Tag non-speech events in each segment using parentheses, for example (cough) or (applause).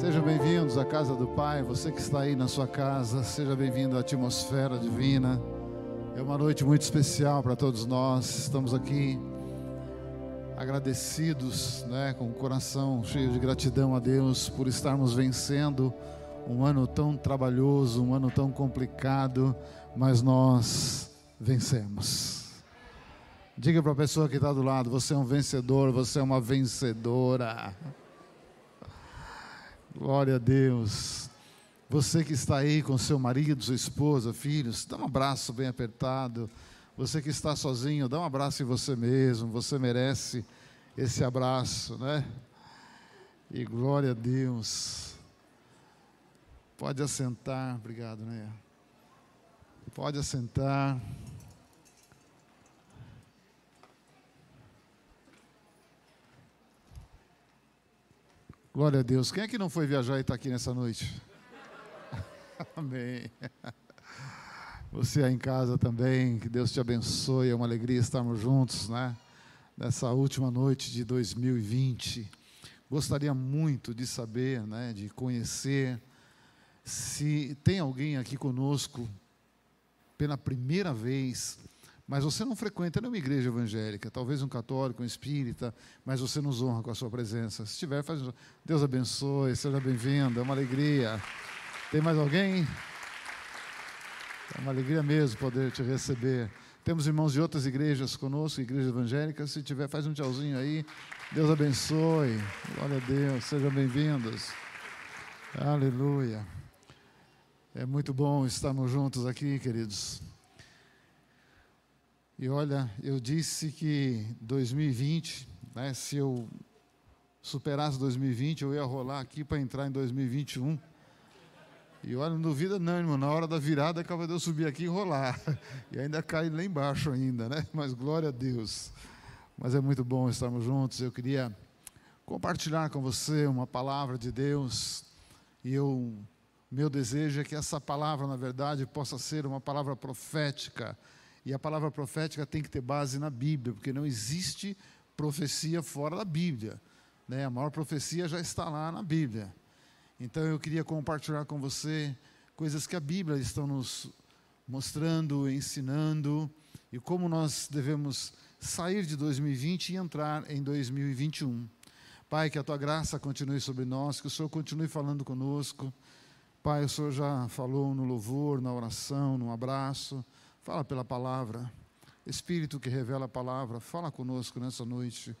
Sejam bem-vindos à casa do Pai. Você que está aí na sua casa, seja bem-vindo à atmosfera divina. É uma noite muito especial para todos nós. Estamos aqui agradecidos, né, com o coração cheio de gratidão a Deus por estarmos vencendo um ano tão trabalhoso, um ano tão complicado, mas nós vencemos. Diga para a pessoa que está do lado: você é um vencedor, você é uma vencedora. Glória a Deus. Você que está aí com seu marido, sua esposa, filhos, dá um abraço bem apertado. Você que está sozinho, dá um abraço em você mesmo. Você merece esse abraço, né? E glória a Deus. Pode assentar, obrigado, né? Pode assentar. Glória a Deus. Quem é que não foi viajar e está aqui nessa noite? (laughs) Amém. Você aí em casa também, que Deus te abençoe. É uma alegria estarmos juntos, né? Nessa última noite de 2020. Gostaria muito de saber, né? De conhecer se tem alguém aqui conosco pela primeira vez mas você não frequenta nenhuma igreja evangélica, talvez um católico, um espírita, mas você nos honra com a sua presença. Se tiver, faz. Deus abençoe, seja bem-vindo, é uma alegria. Tem mais alguém? É uma alegria mesmo poder te receber. Temos irmãos de outras igrejas conosco, igrejas evangélicas. Se tiver, faz um tchauzinho aí. Deus abençoe. Glória a Deus. Sejam bem-vindos. Aleluia. É muito bom estarmos juntos aqui, queridos. E olha, eu disse que 2020, né, se eu superasse 2020, eu ia rolar aqui para entrar em 2021. E olha, não duvida não, irmão, na hora da virada acaba de eu subir aqui e rolar. (laughs) E ainda cai lá embaixo ainda, né? Mas glória a Deus. Mas é muito bom estarmos juntos. Eu queria compartilhar com você uma palavra de Deus. E eu, meu desejo é que essa palavra, na verdade, possa ser uma palavra profética e a palavra profética tem que ter base na Bíblia, porque não existe profecia fora da Bíblia. Né? A maior profecia já está lá na Bíblia. Então eu queria compartilhar com você coisas que a Bíblia está nos mostrando, ensinando, e como nós devemos sair de 2020 e entrar em 2021. Pai, que a tua graça continue sobre nós, que o Senhor continue falando conosco. Pai, o Senhor já falou no louvor, na oração, no abraço. Fala pela palavra. Espírito que revela a palavra, fala conosco nessa noite.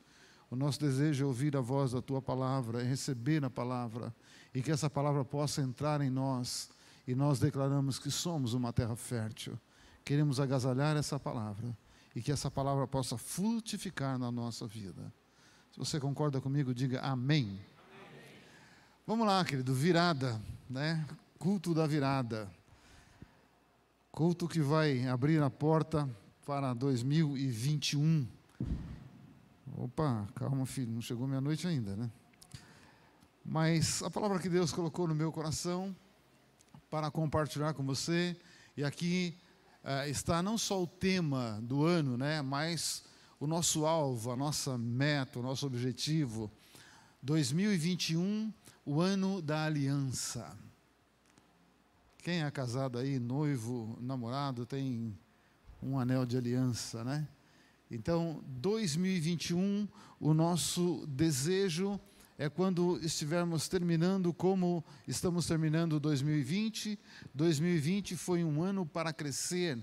O nosso desejo é ouvir a voz da tua palavra, é receber a palavra e que essa palavra possa entrar em nós e nós declaramos que somos uma terra fértil. Queremos agasalhar essa palavra e que essa palavra possa frutificar na nossa vida. Se você concorda comigo, diga amém. amém. Vamos lá, querido, virada, né? Culto da virada. Culto que vai abrir a porta para 2021. Opa, calma, filho, não chegou meia-noite ainda, né? Mas a palavra que Deus colocou no meu coração para compartilhar com você, e aqui uh, está não só o tema do ano, né, mas o nosso alvo, a nossa meta, o nosso objetivo. 2021, o ano da aliança. Quem é casado aí, noivo, namorado, tem um anel de aliança, né? Então, 2021, o nosso desejo é quando estivermos terminando como estamos terminando 2020. 2020 foi um ano para crescer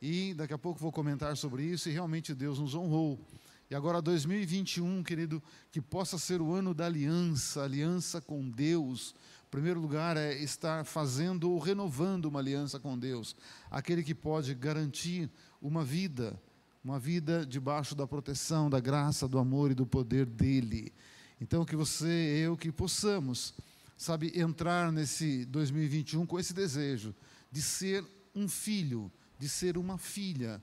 e daqui a pouco vou comentar sobre isso e realmente Deus nos honrou. E agora 2021, querido, que possa ser o ano da aliança, aliança com Deus, primeiro lugar é estar fazendo ou renovando uma aliança com Deus, aquele que pode garantir uma vida, uma vida debaixo da proteção, da graça, do amor e do poder dele. Então que você, eu, que possamos, sabe, entrar nesse 2021 com esse desejo de ser um filho, de ser uma filha,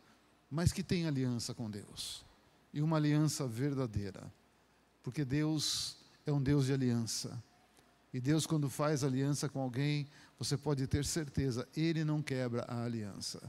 mas que tem aliança com Deus. E uma aliança verdadeira. Porque Deus é um Deus de aliança. E Deus, quando faz aliança com alguém, você pode ter certeza, Ele não quebra a aliança.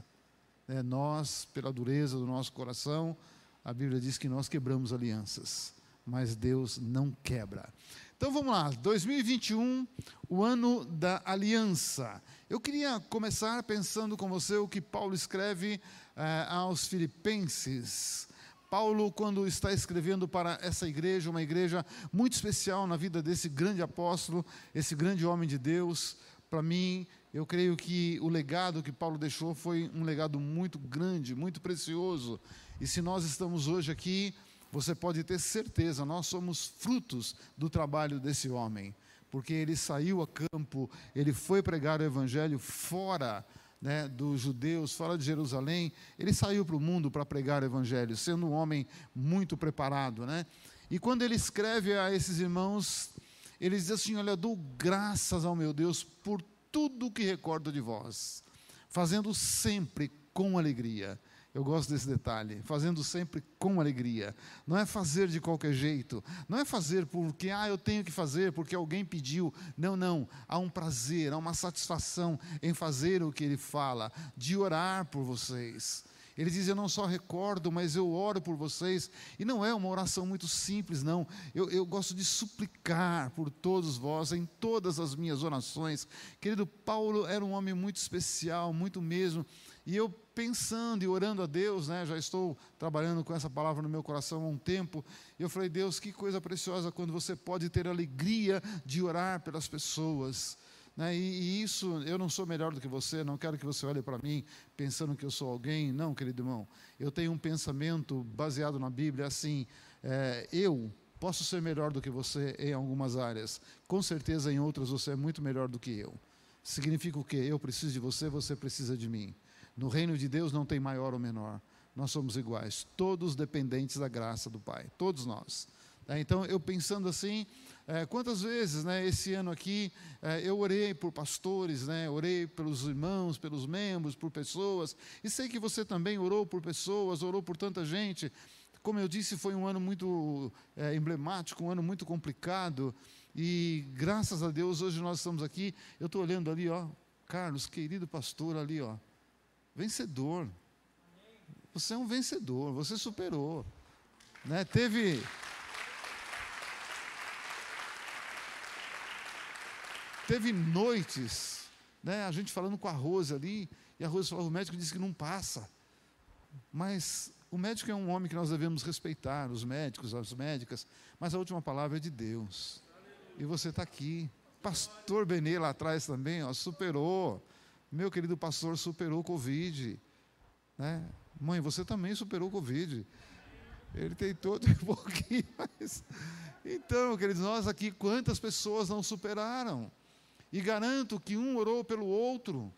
É, nós, pela dureza do nosso coração, a Bíblia diz que nós quebramos alianças, mas Deus não quebra. Então vamos lá, 2021, o ano da aliança. Eu queria começar pensando com você o que Paulo escreve eh, aos Filipenses. Paulo, quando está escrevendo para essa igreja, uma igreja muito especial na vida desse grande apóstolo, esse grande homem de Deus, para mim, eu creio que o legado que Paulo deixou foi um legado muito grande, muito precioso. E se nós estamos hoje aqui, você pode ter certeza, nós somos frutos do trabalho desse homem, porque ele saiu a campo, ele foi pregar o evangelho fora né, dos judeus, fora de Jerusalém, ele saiu para o mundo para pregar o evangelho, sendo um homem muito preparado. Né? E quando ele escreve a esses irmãos, ele diz assim: Olha, dou graças ao meu Deus por tudo que recordo de vós, fazendo sempre com alegria eu gosto desse detalhe, fazendo sempre com alegria. Não é fazer de qualquer jeito, não é fazer porque ah, eu tenho que fazer porque alguém pediu. Não, não. Há um prazer, há uma satisfação em fazer o que ele fala, de orar por vocês. Ele diz: Eu não só recordo, mas eu oro por vocês. E não é uma oração muito simples, não. Eu, eu gosto de suplicar por todos vós em todas as minhas orações. Querido, Paulo era um homem muito especial, muito mesmo. E eu pensando e orando a Deus, né, já estou trabalhando com essa palavra no meu coração há um tempo, eu falei, Deus, que coisa preciosa quando você pode ter alegria de orar pelas pessoas. Né, e, e, isso, eu não sou melhor do que você, não quero que você olhe para mim pensando que eu sou alguém, não, querido irmão. Eu tenho um pensamento baseado na Bíblia assim: é, eu posso ser melhor do que você em algumas áreas, com certeza em outras você é muito melhor do que eu. Significa o quê? Eu preciso de você, você precisa de mim. No reino de Deus não tem maior ou menor. Nós somos iguais, todos dependentes da graça do Pai, todos nós. É, então, eu pensando assim, é, quantas vezes, né, esse ano aqui, é, eu orei por pastores, né, orei pelos irmãos, pelos membros, por pessoas, e sei que você também orou por pessoas, orou por tanta gente. Como eu disse, foi um ano muito é, emblemático, um ano muito complicado, e graças a Deus, hoje nós estamos aqui. Eu estou olhando ali, ó, Carlos, querido pastor, ali, ó, Vencedor. Você é um vencedor, você superou. Né? Teve. Teve noites, né? a gente falando com a Rose ali, e a Rose falou: o médico disse que não passa. Mas o médico é um homem que nós devemos respeitar, os médicos, as médicas, mas a última palavra é de Deus. E você está aqui. Pastor Benê lá atrás também, ó, superou. Meu querido pastor superou o Covid. Né? Mãe, você também superou o Covid. Ele tem todo (laughs) um pouquinho, mas. Então, queridos, nós aqui, quantas pessoas não superaram? E garanto que um orou pelo outro.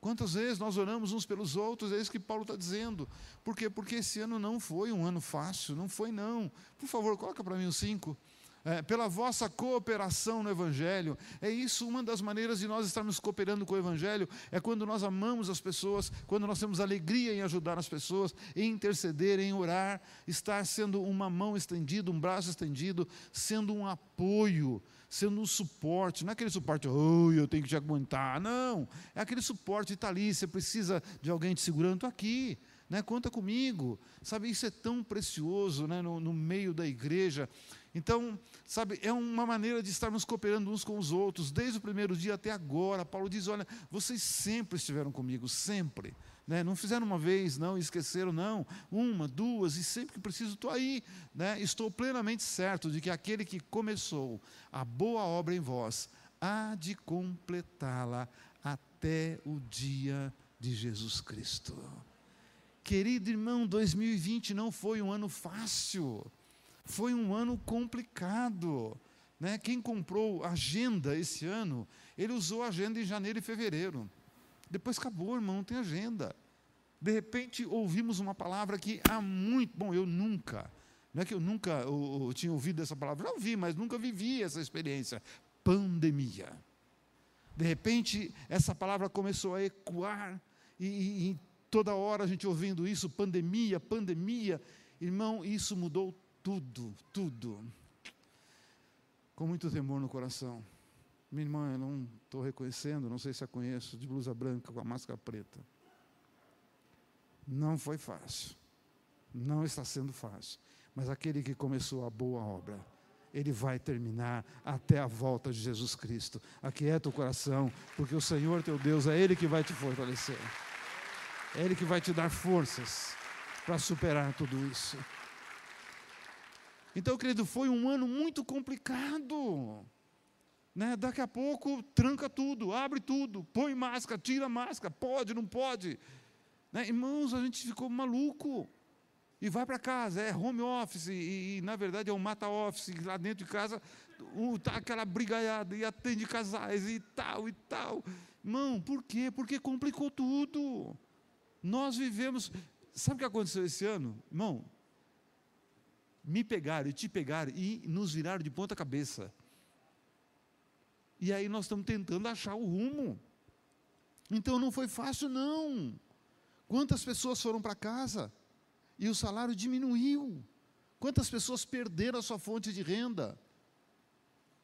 Quantas vezes nós oramos uns pelos outros? É isso que Paulo está dizendo. Por quê? Porque esse ano não foi um ano fácil, não foi não. Por favor, coloca para mim os cinco é, pela vossa cooperação no Evangelho. É isso uma das maneiras de nós estarmos cooperando com o Evangelho, é quando nós amamos as pessoas, quando nós temos alegria em ajudar as pessoas, em interceder, em orar, estar sendo uma mão estendida, um braço estendido, sendo um apoio, sendo um suporte, não é aquele suporte, oh, eu tenho que te aguentar, não, é aquele suporte, está ali, você precisa de alguém te segurando, estou aqui, né, conta comigo, sabe, isso é tão precioso né, no, no meio da igreja, então, sabe, é uma maneira de estarmos cooperando uns com os outros, desde o primeiro dia até agora. Paulo diz: olha, vocês sempre estiveram comigo, sempre. Né? Não fizeram uma vez, não, esqueceram, não. Uma, duas, e sempre que preciso estou aí. Né? Estou plenamente certo de que aquele que começou a boa obra em vós há de completá-la até o dia de Jesus Cristo. Querido irmão, 2020 não foi um ano fácil foi um ano complicado. Né? Quem comprou agenda esse ano, ele usou agenda em janeiro e fevereiro. Depois acabou, irmão, não tem agenda. De repente ouvimos uma palavra que há muito. Bom, eu nunca. Não é que eu nunca eu, eu tinha ouvido essa palavra, já ouvi, mas nunca vivi essa experiência. Pandemia. De repente, essa palavra começou a ecoar, e, e, toda hora a gente ouvindo isso, pandemia, pandemia. Irmão, isso mudou tudo, tudo, com muito temor no coração. Minha irmã, eu não estou reconhecendo, não sei se a conheço, de blusa branca com a máscara preta. Não foi fácil. Não está sendo fácil. Mas aquele que começou a boa obra, ele vai terminar até a volta de Jesus Cristo. Aquieta o coração, porque o Senhor teu Deus é Ele que vai te fortalecer, é Ele que vai te dar forças para superar tudo isso. Então, querido, foi um ano muito complicado. Né? Daqui a pouco tranca tudo, abre tudo, põe máscara, tira máscara, pode, não pode. Né? Irmãos, a gente ficou maluco. E vai para casa, é home office, e, e, na verdade é um mata office, lá dentro de casa está aquela brigaiada, e atende casais, e tal, e tal. Irmão, por quê? Porque complicou tudo. Nós vivemos. Sabe o que aconteceu esse ano? Irmão, me pegaram e te pegaram e nos viraram de ponta cabeça. E aí nós estamos tentando achar o rumo. Então não foi fácil, não. Quantas pessoas foram para casa? e o salário diminuiu. Quantas pessoas perderam a sua fonte de renda?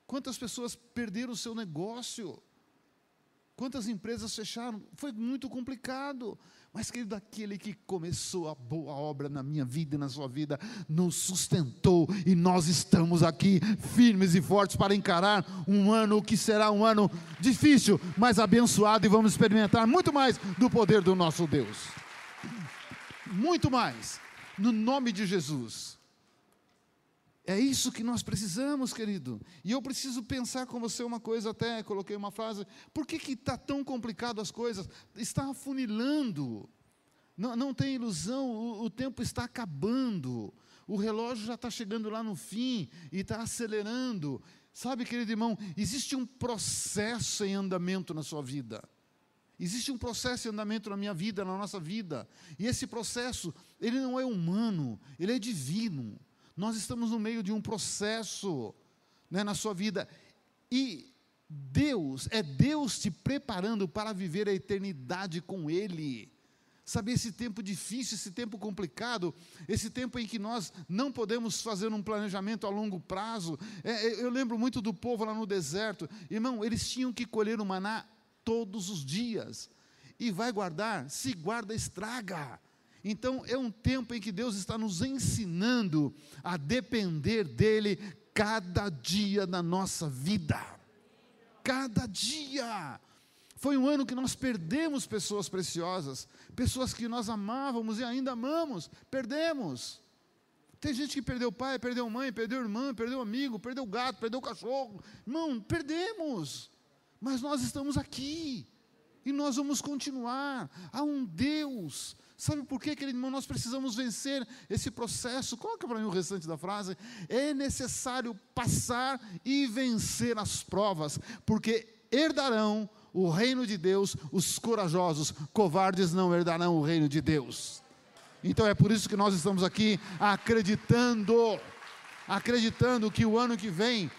Quantas pessoas perderam o seu negócio? Quantas empresas fecharam? Foi muito complicado. Mas, querido, aquele que começou a boa obra na minha vida e na sua vida, nos sustentou e nós estamos aqui firmes e fortes para encarar um ano que será um ano difícil, mas abençoado e vamos experimentar muito mais do poder do nosso Deus. Muito mais no nome de Jesus. É isso que nós precisamos, querido. E eu preciso pensar com você uma coisa, até coloquei uma frase. Por que está tão complicado as coisas? Está afunilando. Não, não tem ilusão, o, o tempo está acabando. O relógio já está chegando lá no fim e está acelerando. Sabe, querido irmão, existe um processo em andamento na sua vida. Existe um processo em andamento na minha vida, na nossa vida. E esse processo, ele não é humano, ele é divino. Nós estamos no meio de um processo né, na sua vida. E Deus, é Deus te preparando para viver a eternidade com Ele. Sabe, esse tempo difícil, esse tempo complicado, esse tempo em que nós não podemos fazer um planejamento a longo prazo. É, é eu lembro muito do povo lá no deserto, irmão, eles tinham que colher o maná todos os dias. E vai guardar, se guarda, estraga. Então é um tempo em que Deus está nos ensinando a depender dEle cada dia da nossa vida. Cada dia. Foi um ano que nós perdemos pessoas preciosas, pessoas que nós amávamos e ainda amamos, perdemos. Tem gente que perdeu pai, perdeu mãe, perdeu irmã, perdeu amigo, perdeu gato, perdeu cachorro. Irmão, perdemos. Mas nós estamos aqui. E nós vamos continuar. Há um Deus. Sabe por quê, querido irmão? Nós precisamos vencer esse processo. Coloca para mim o restante da frase. É necessário passar e vencer as provas, porque herdarão o reino de Deus os corajosos, covardes não herdarão o reino de Deus. Então é por isso que nós estamos aqui acreditando, acreditando que o ano que vem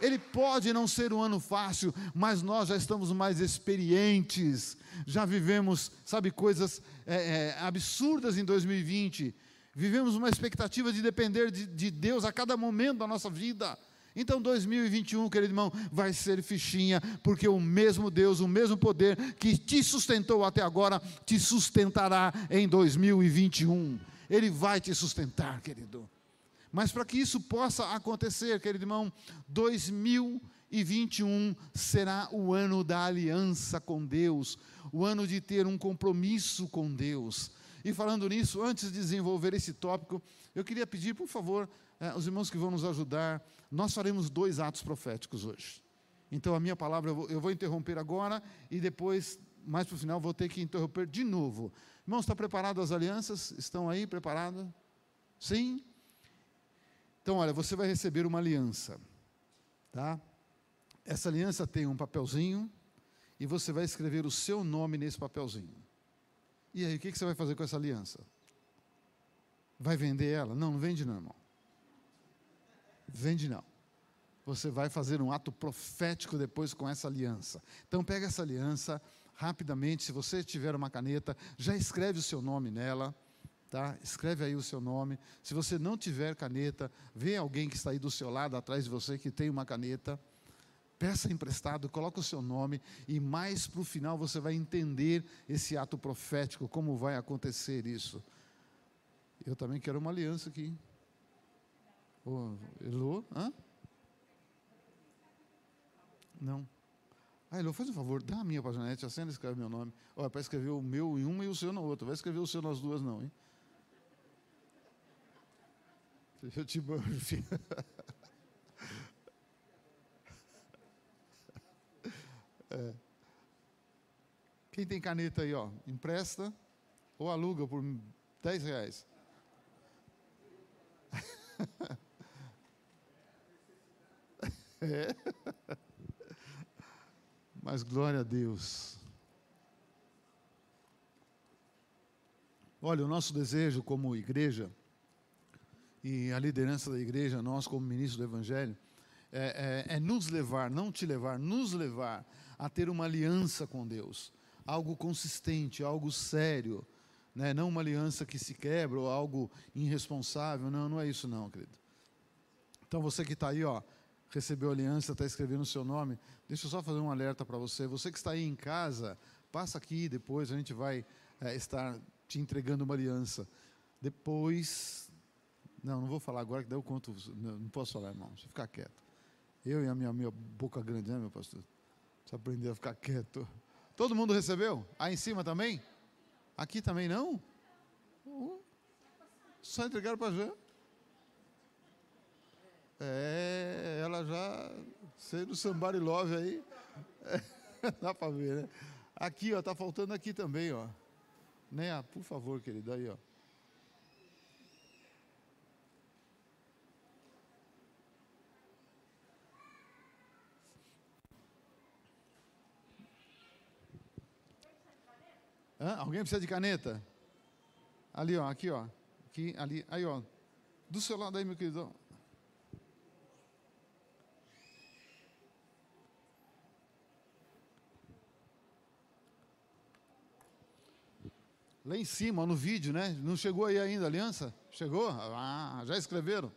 ele pode não ser um ano fácil, mas nós já estamos mais experientes, já vivemos, sabe, coisas é, é, absurdas em 2020. Vivemos uma expectativa de depender de, de Deus a cada momento da nossa vida. Então 2021, querido irmão, vai ser fichinha, porque o mesmo Deus, o mesmo poder que te sustentou até agora, te sustentará em 2021. Ele vai te sustentar, querido. Mas para que isso possa acontecer, querido irmão, 2021 será o ano da aliança com Deus, o ano de ter um compromisso com Deus. E falando nisso, antes de desenvolver esse tópico, eu queria pedir, por favor, eh, os irmãos que vão nos ajudar, nós faremos dois atos proféticos hoje. Então, a minha palavra eu vou, eu vou interromper agora e depois, mais para o final, vou ter que interromper de novo. Irmãos, está preparado as alianças? Estão aí preparados? Sim? Então, olha, você vai receber uma aliança, tá? Essa aliança tem um papelzinho e você vai escrever o seu nome nesse papelzinho. E aí, o que você vai fazer com essa aliança? Vai vender ela? Não, não vende não, irmão. Vende não. Você vai fazer um ato profético depois com essa aliança. Então pega essa aliança rapidamente, se você tiver uma caneta, já escreve o seu nome nela tá? Escreve aí o seu nome. Se você não tiver caneta, vê alguém que está aí do seu lado, atrás de você, que tem uma caneta. Peça emprestado, coloca o seu nome e mais para o final você vai entender esse ato profético, como vai acontecer isso. Eu também quero uma aliança aqui. Ô, Elô, hã? Não. Ah, Elô, faz um favor, dá a minha para a Janete, acenda e escreve meu nome. Olha, para escrever o meu em uma e o seu na outra. Vai escrever o seu nas duas, não, hein? (laughs) Eu te filho. (laughs) É. Quem tem caneta aí, ó, empresta ou aluga por 10 reais. (laughs) É. Mas glória a Deus. Olha, o nosso desejo como igreja, e a liderança da igreja, nós como ministros do Evangelho, é, é, é nos levar, não te levar, nos levar a ter uma aliança com Deus, algo consistente, algo sério, né? não uma aliança que se quebra ou algo irresponsável, não, não é isso não, querido. Então você que está aí, ó, recebeu a aliança, está escrevendo o seu nome, deixa eu só fazer um alerta para você. Você que está aí em casa, passa aqui, depois a gente vai é, estar te entregando uma aliança. Depois, não, não vou falar agora, que daí eu conto, não, posso falar, irmão, deixa eu ficar quieto. Eu e a minha, minha boca grande, né, meu pastor? Precisa aprender a ficar quieto. Todo mundo recebeu? Aí em cima também? Aqui também não? Uh, só entregaram para Jean. É, ela já sendo somebody love aí. É, (laughs) dá para ver, né? Aqui, ó, tá faltando aqui também, ó. Né? Por favor, querido, aí, ó. Hã? Alguém precisa de caneta? Ali, ó, aqui, ó. Aqui, ali, aí, ó. Do seu lado aí, meu querido. Lá em cima, no vídeo, né? Não chegou aí ainda a aliança? Chegou? Ah, já escreveram?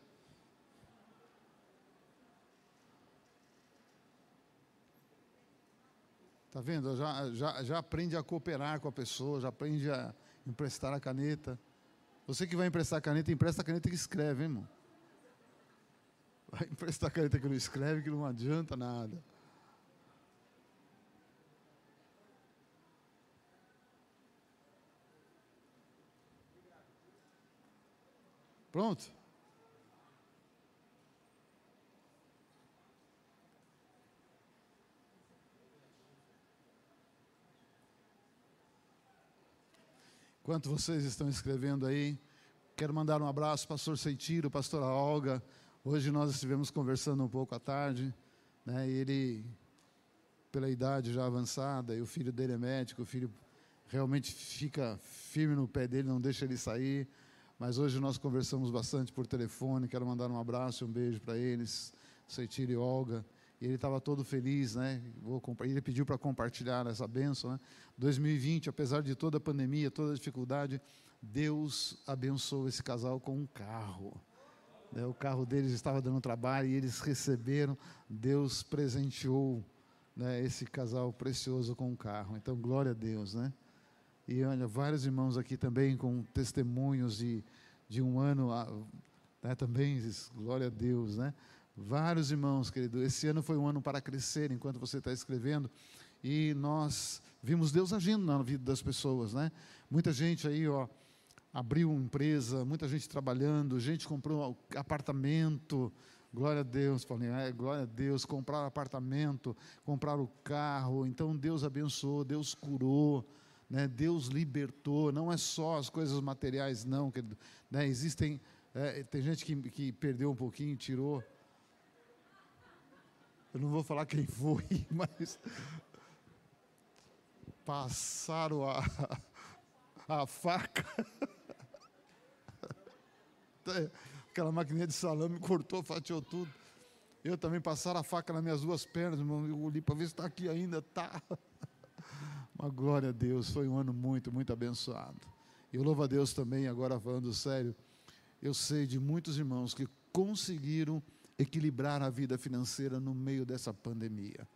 Tá vendo? Já, já, já aprende a cooperar com a pessoa, já aprende a emprestar a caneta. Você que vai emprestar a caneta, empresta a caneta que escreve, hein, irmão? Vai (laughs) emprestar a caneta que não escreve, que não adianta nada. Pronto? Enquanto vocês estão escrevendo aí, quero mandar um abraço pastor Seitiro, pastora Olga. Hoje nós estivemos conversando um pouco à tarde, né? ele, pela idade já avançada, e o filho dele é médico, o filho realmente fica firme no pé dele, não deixa ele sair. Mas hoje nós conversamos bastante por telefone. Quero mandar um abraço e um beijo para eles, Seitira e Olga. E ele estava todo feliz, né? Ele pediu para compartilhar essa benção, né? 2020, apesar de toda a pandemia, toda a dificuldade, Deus abençoou esse casal com um carro. Né? O carro deles estava dando trabalho e eles receberam. Deus presenteou né, esse casal precioso com um carro. Então, glória a Deus, né? E olha, vários irmãos aqui também com testemunhos de, de um ano, né, também, glória a Deus, né? Vários irmãos, querido, esse ano foi um ano para crescer, enquanto você está escrevendo, e nós vimos Deus agindo na vida das pessoas, né? Muita gente aí, ó, abriu empresa, muita gente trabalhando, gente comprou apartamento, glória a Deus, falei, é, glória a Deus, comprar apartamento, comprar o carro, então Deus abençoou, Deus curou, né? Deus libertou, não é só as coisas materiais, não, querido. Né? Existem, é, tem gente que, que perdeu um pouquinho, tirou. Eu não vou falar quem foi, (laughs) mas passaram a, a faca. Aquela maquininha de salame cortou, fatiou tudo. Eu também passaram a faca nas minhas duas pernas, irmão. Eu olhei para ver se está aqui ainda. Tá. Uma glória a Deus, foi um ano muito, muito abençoado. Eu louvo a Deus também, agora falando sério, eu sei de muitos irmãos que conseguiram equilibrar a vida financeira no meio dessa pandemia.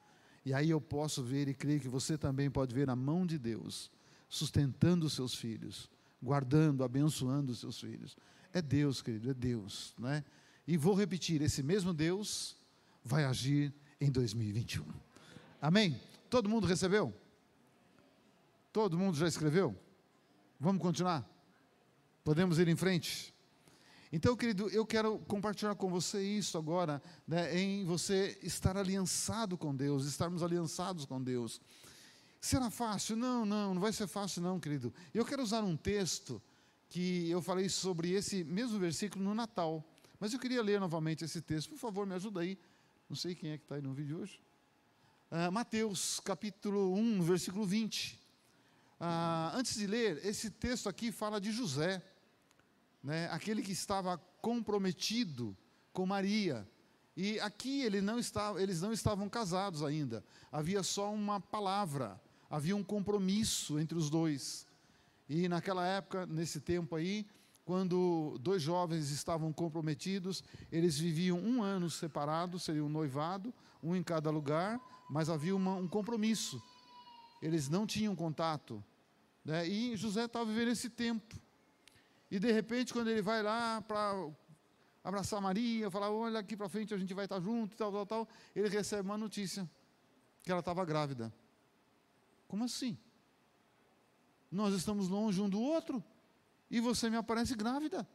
E aí eu posso ver e creio que você também pode ver a mão de Deus sustentando os seus filhos, guardando, abençoando os seus filhos. É Deus, querido, é Deus, não é? E vou repetir, esse mesmo Deus vai agir em 2021. Amém? Todo mundo recebeu? Todo mundo já escreveu? Vamos continuar? Podemos ir em frente? Então, querido, eu quero compartilhar com você isso agora, né, em você estar aliançado com Deus, estarmos aliançados com Deus. Será fácil? Não, não, não vai ser fácil, não, querido. Eu quero usar um texto que eu falei sobre esse mesmo versículo no Natal, mas eu queria ler novamente esse texto. Por favor, me ajuda aí. Não sei quem é que está aí no vídeo hoje. Uh, Mateus, capítulo 1, versículo 20. Uh, ah, antes de ler, esse texto aqui fala de José né, aquele que estava comprometido com Maria. E aqui ele não estava, eles não estavam casados ainda, havia só uma palavra, havia um compromisso entre os dois. E naquela época, nesse tempo aí, quando dois jovens estavam comprometidos, eles viviam um ano separados, seria um noivado, um em cada lugar, mas havia uma, um compromisso. Eles não tinham contato. Né? E José estava vivendo esse tempo. E de repente, quando ele vai lá para abraçar Maria, falar, olha aqui para frente, a gente vai estar junto, tal, tal, tal, ele recebe uma notícia que ela estava grávida. Como assim? Nós estamos longe um do outro e você me aparece grávida.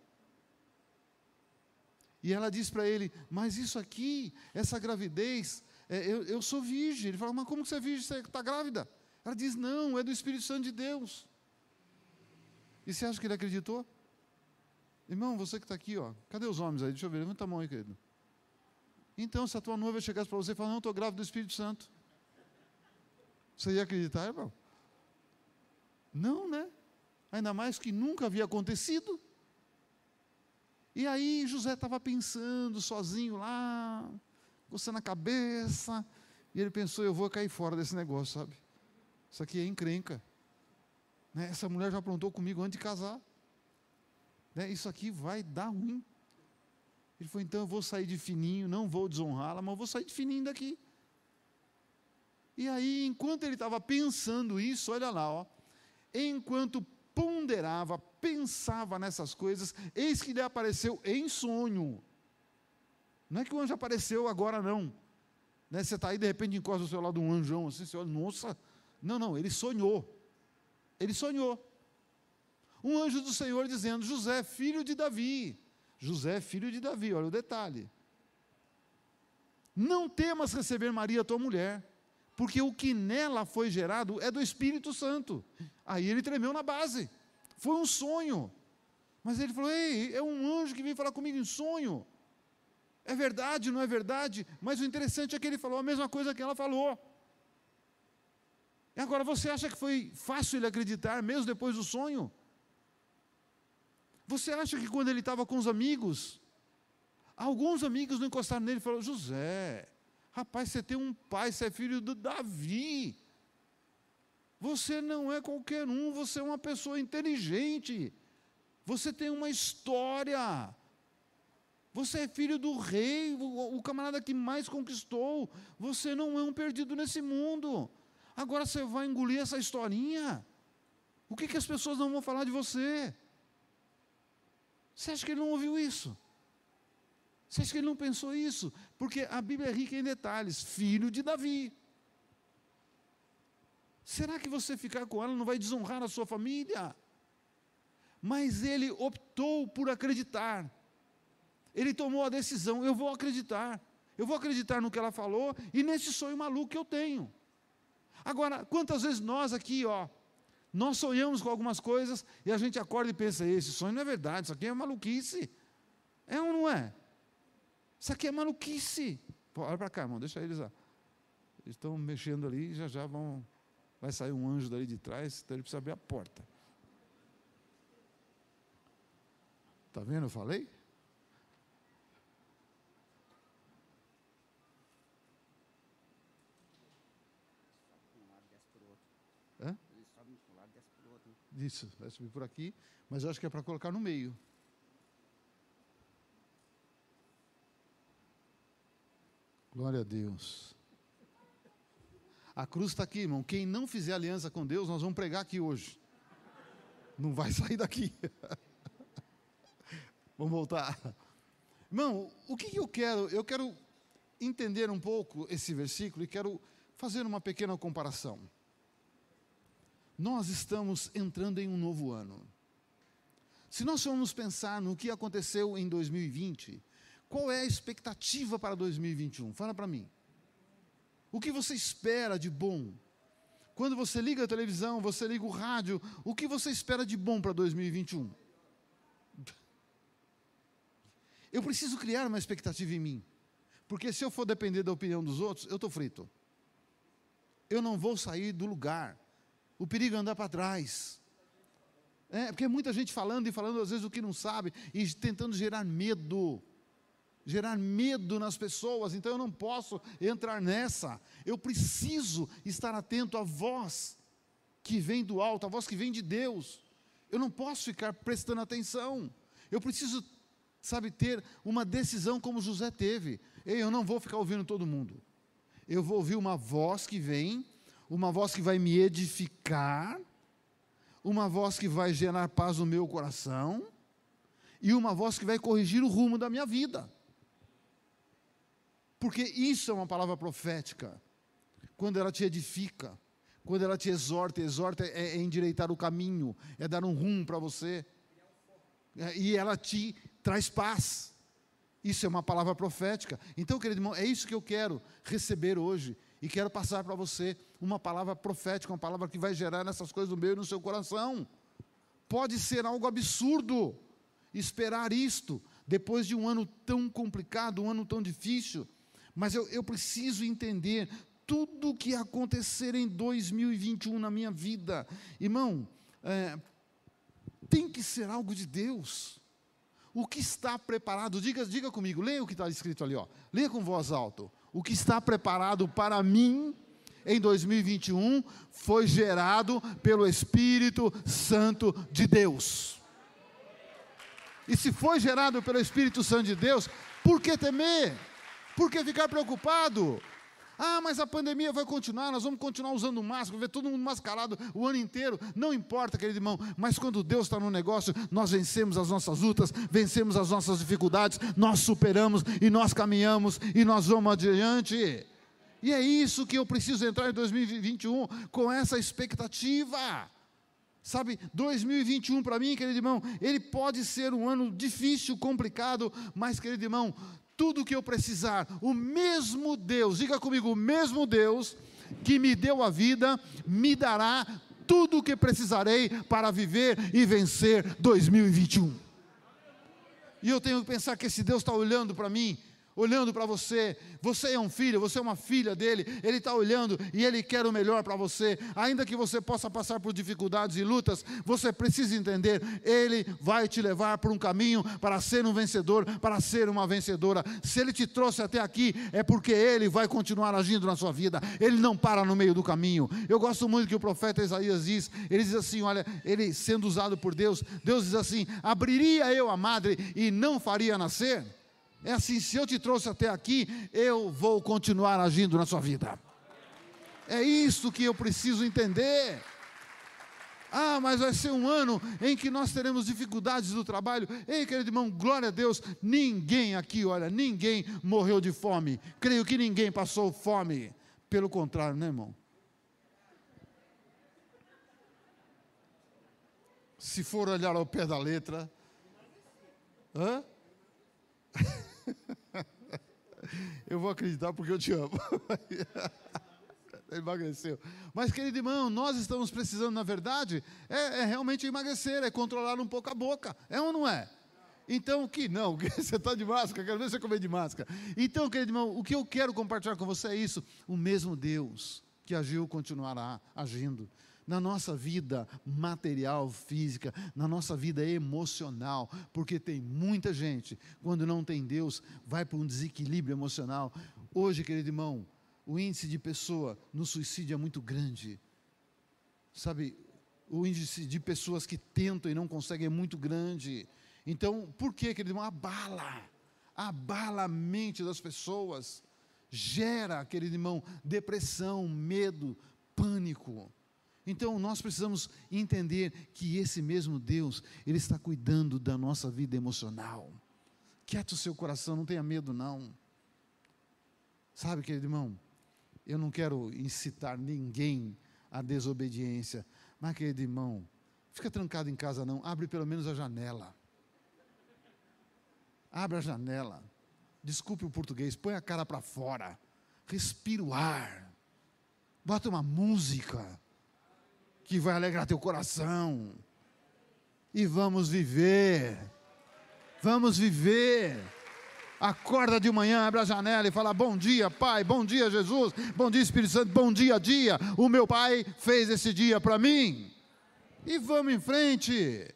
E ela diz para ele: Mas isso aqui, essa gravidez, é, eu, eu, sou virgem. Ele fala: Mas como que você é virgem? Você está grávida? Ela diz: Não, é do Espírito Santo de Deus. E você acha que ele acreditou? Irmão, você que está aqui, ó, cadê os homens aí? Deixa eu ver, levanta a mão aí, querido. Então, se a tua noiva chegasse para você e falar, não, estou grávida do Espírito Santo. Você ia acreditar, irmão? Não, né? Ainda mais que nunca havia acontecido. E aí José estava pensando sozinho lá, coçando a cabeça, e ele pensou, eu vou cair fora desse negócio, sabe? Isso aqui é encrenca. Né? Essa mulher já aprontou comigo antes de casar né, isso aqui vai dar ruim. Ele falou, então eu vou sair de fininho, não vou desonrá-la, mas eu vou sair de fininho daqui. E aí, enquanto ele estava pensando isso, olha lá, ó, enquanto ponderava, pensava nessas coisas, eis que lhe apareceu em sonho. Não é que o anjo apareceu agora, não. Né, você está aí, de repente, encosta o seu lado um anjão, assim, você olha, nossa. Não, não, ele sonhou. Ele sonhou um anjo do Senhor dizendo: José, filho de Davi. José, filho de Davi, olha o detalhe. Não temas receber Maria, tua mulher, porque o que nela foi gerado é do Espírito Santo. Aí ele tremeu na base. Foi um sonho. Mas ele falou: Ei, é um anjo que veio falar comigo em sonho. É verdade, não é verdade? Mas o interessante é que ele falou a mesma coisa que ela falou. E agora você acha que foi fácil ele acreditar, mesmo depois do sonho? Você acha que quando ele estava com os amigos, alguns amigos não encostaram nele e falaram: José, rapaz, você tem um pai, você é filho do Davi. Você não é qualquer um, você é uma pessoa inteligente. Você tem uma história. Você é filho do rei, o, camarada que mais conquistou. Você não é um perdido nesse mundo. Agora você vai engolir essa historinha. O que, que as pessoas não vão falar de você? Você acha que ele não ouviu isso? Você acha que ele não pensou isso? Porque a Bíblia é rica em detalhes. Filho de Davi. Será que você ficar com ela não vai desonrar a sua família? Mas ele optou por acreditar. Ele tomou a decisão: eu vou acreditar. Eu vou acreditar no que ela falou e nesse sonho maluco que eu tenho. Agora, quantas vezes nós aqui, ó, nós sonhamos com algumas coisas e a gente acorda e pensa: esse sonho não é verdade, isso aqui é maluquice. É ou não é? Isso aqui é maluquice. Pô, olha para cá, irmão, deixa eles lá. Eles estão mexendo ali e já já vão. Vai sair um anjo dali de trás, então ele precisa abrir a porta. Está vendo? Eu falei? Isso, vai subir por aqui, mas eu acho que é para colocar no meio. Glória a Deus. A cruz está aqui, irmão. Quem não fizer aliança com Deus, nós vamos pregar aqui hoje. Não vai (laughs) sair daqui. vamos voltar. Irmão, o que eu quero? Eu quero entender um pouco esse versículo e quero fazer uma pequena comparação. Nós estamos entrando em um novo ano. Se nós formos pensar no que aconteceu em 2020, qual é a expectativa para 2021? Fala para mim. O que você espera de bom? Quando você liga a televisão, você liga o rádio, o que você espera de bom para 2021? Eu preciso criar uma expectativa em mim. Porque se eu for depender da opinião dos outros, eu estou frito. Eu não vou sair do lugar. O perigo é andar para trás. É, porque muita gente falando e falando às vezes o que não sabe e tentando gerar medo. Gerar medo nas pessoas, então eu não posso entrar nessa. Eu preciso estar atento à voz que vem do alto, a voz que vem de Deus. Eu não posso ficar prestando atenção. Eu preciso, sabe, ter uma decisão como José teve. Ei, eu não vou ficar ouvindo todo mundo. Eu vou ouvir uma voz que vem, uma voz que vai me edificar, uma voz que vai gerar paz no meu coração e uma voz que vai corrigir o rumo da minha vida. Porque isso é uma palavra profética. Quando ela te edifica, quando ela te exorta, exorta é, é endireitar o caminho, é dar um rumo para você. É, e ela te traz paz. Isso é uma palavra profética. Então, querido irmão, é isso que eu quero receber hoje. E quero passar para você uma palavra profética, uma palavra que vai gerar essas coisas no meio e no seu coração. Pode ser algo absurdo esperar isto, depois de um ano tão complicado, um ano tão difícil. Mas eu, eu preciso entender tudo o que acontecer em 2021 na minha vida. Irmão, é, tem que ser algo de Deus o que está preparado, diga, diga comigo, leia o que está escrito ali, ó. leia com voz alta. O que está preparado para mim em 2021 foi gerado pelo Espírito Santo de Deus. E se foi gerado pelo Espírito Santo de Deus, por que temer? Por que ficar preocupado? Ah, mas a pandemia vai continuar, nós vamos continuar usando máscara, ver todo mundo mascarado o ano inteiro. Não importa, querido irmão, mas quando Deus está no negócio, nós vencemos as nossas lutas, vencemos as nossas dificuldades, nós superamos e nós caminhamos e nós vamos adiante. E é isso que eu preciso entrar em 2021 com essa expectativa. Sabe, 2021 para mim, querido irmão, ele pode ser um ano difícil, complicado, mas, querido irmão, tudo o que eu precisar, o mesmo Deus, diga comigo, o mesmo Deus que me deu a vida, me dará tudo o que precisarei para viver e vencer 2021. E eu tenho que pensar que esse Deus está olhando para mim olhando para você. Você é um filho, você é uma filha dele. Ele está olhando e ele quer o melhor para você. Ainda que você possa passar por dificuldades e lutas, você precisa entender: ele vai te levar por um caminho para ser um vencedor, para ser uma vencedora. Se ele te trouxe até aqui, é porque ele vai continuar agindo na sua vida. Ele não para no meio do caminho. Eu gosto muito que o profeta Isaías diz: ele diz assim: olha, ele sendo usado por Deus, Deus diz assim: abriria eu a madre e não faria nascer? É assim, se eu te trouxe até aqui, eu vou continuar agindo na sua vida. É isso que eu preciso entender. Ah, mas vai ser um ano em que nós teremos dificuldades do trabalho. Ei, querido irmão, glória a Deus, ninguém aqui, olha, ninguém morreu de fome. Creio que ninguém passou fome. Pelo contrário, né, irmão? Se for olhar ao pé da letra, hã? (laughs) (laughs) eu vou acreditar porque eu te amo. (laughs) Emagreceu. Mas, querido irmão, nós estamos precisando, na verdade, é, é, realmente emagrecer, é controlar um pouco a boca. É ou não é? Então, o que? Não, (laughs) você está de máscara, quero ver você comer de máscara. Então, querido irmão, o que eu quero compartilhar com você é isso: o mesmo Deus que agiu continuará agindo na nossa vida material, física, na nossa vida emocional, porque tem muita gente, quando não tem Deus, vai para um desequilíbrio emocional. Hoje, querido irmão, o índice de pessoa no suicídio é muito grande. Sabe, o índice de pessoas que tentam e não conseguem é muito grande. Então, por que, querido irmão? Abala, abala a mente das pessoas, gera, querido irmão, depressão, medo, pânico. Então nós precisamos entender que esse mesmo Deus, Ele está cuidando da nossa vida emocional. Quiete o seu coração, não tenha medo, não. Sabe, querido irmão, Eu não quero incitar ninguém à desobediência. Mas, querido irmão, fica trancado em casa não, abre pelo menos a janela. Abre a janela. Desculpe o português, põe a cara para fora. Respira o ar. Bota uma música que vai alegrar teu coração. E vamos viver. Vamos viver. Acorda de manhã, abre a janela e fala: Bom dia, Pai, bom dia, Jesus, bom dia, Espírito Santo, bom dia, dia. O meu Pai fez esse dia para mim. E vamos em frente.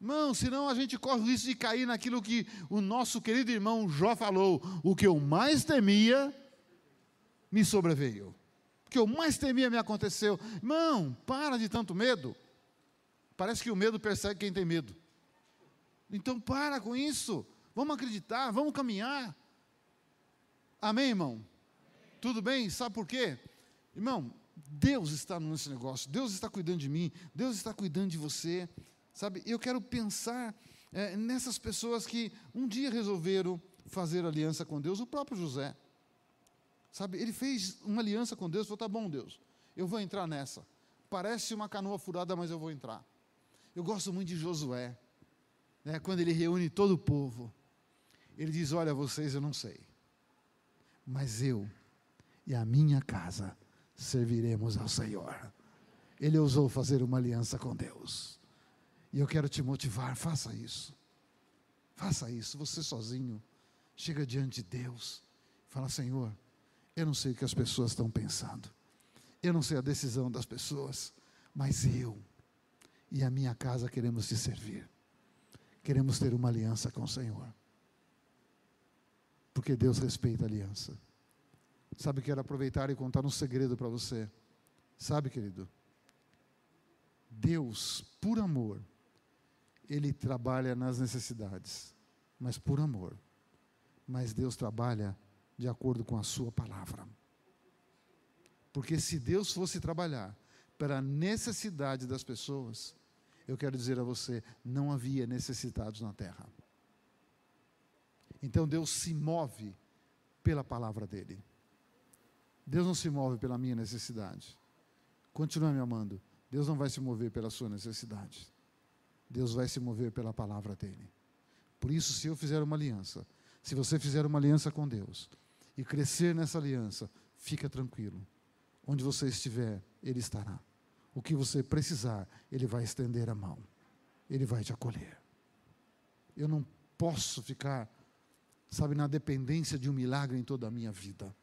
Não, senão a gente corre o risco de cair naquilo que o nosso querido irmão Jó falou: o que eu mais temia me sobreveio. Que eu mais temia me aconteceu. Irmão, para de tanto medo. Parece que o medo persegue quem tem medo. Então para com isso. Vamos acreditar, vamos caminhar. Amém, irmão? Tudo bem? Sabe por quê? Irmão, Deus está nesse negócio, Deus está cuidando de mim, Deus está cuidando de você, sabe? Eu quero pensar é, nessas pessoas que um dia resolveram fazer aliança com Deus, o próprio José, sabe? Ele fez uma aliança com Deus, falou: tá bom, Deus, eu vou entrar nessa. Parece uma canoa furada, mas eu vou entrar. Eu gosto muito de Josué, né, quando ele reúne todo o povo. Ele diz: Olha, vocês eu não sei, mas eu e a minha casa serviremos ao Senhor. Ele ousou fazer uma aliança com Deus. E eu quero te motivar, faça isso. Faça isso, você sozinho. Chega diante de Deus. Fala, Senhor, eu não sei o que as pessoas estão pensando. Eu não sei a decisão das pessoas. Mas eu e a minha casa queremos te servir. Queremos ter uma aliança com o Senhor. Porque Deus respeita a aliança. Sabe, quero aproveitar e contar um segredo para você. Sabe, querido? Deus, por amor, Ele trabalha nas necessidades, mas por amor. Mas Deus trabalha de acordo com a Sua palavra. Porque se Deus fosse trabalhar para a necessidade das pessoas, eu quero dizer a você, não havia necessitados na terra. Então Deus se move pela palavra dele. Deus não se move pela minha necessidade. Continua me amando. Deus não vai se mover pela sua necessidade. Deus vai se mover pela palavra dele. Por isso, se eu fizer uma aliança, se você fizer uma aliança com Deus e crescer nessa aliança, fica tranquilo. Onde você estiver, Ele estará. O que você precisar, Ele vai estender a mão. Ele vai te acolher. Eu não posso ficar sabe, na dependência de um milagre em toda a minha vida.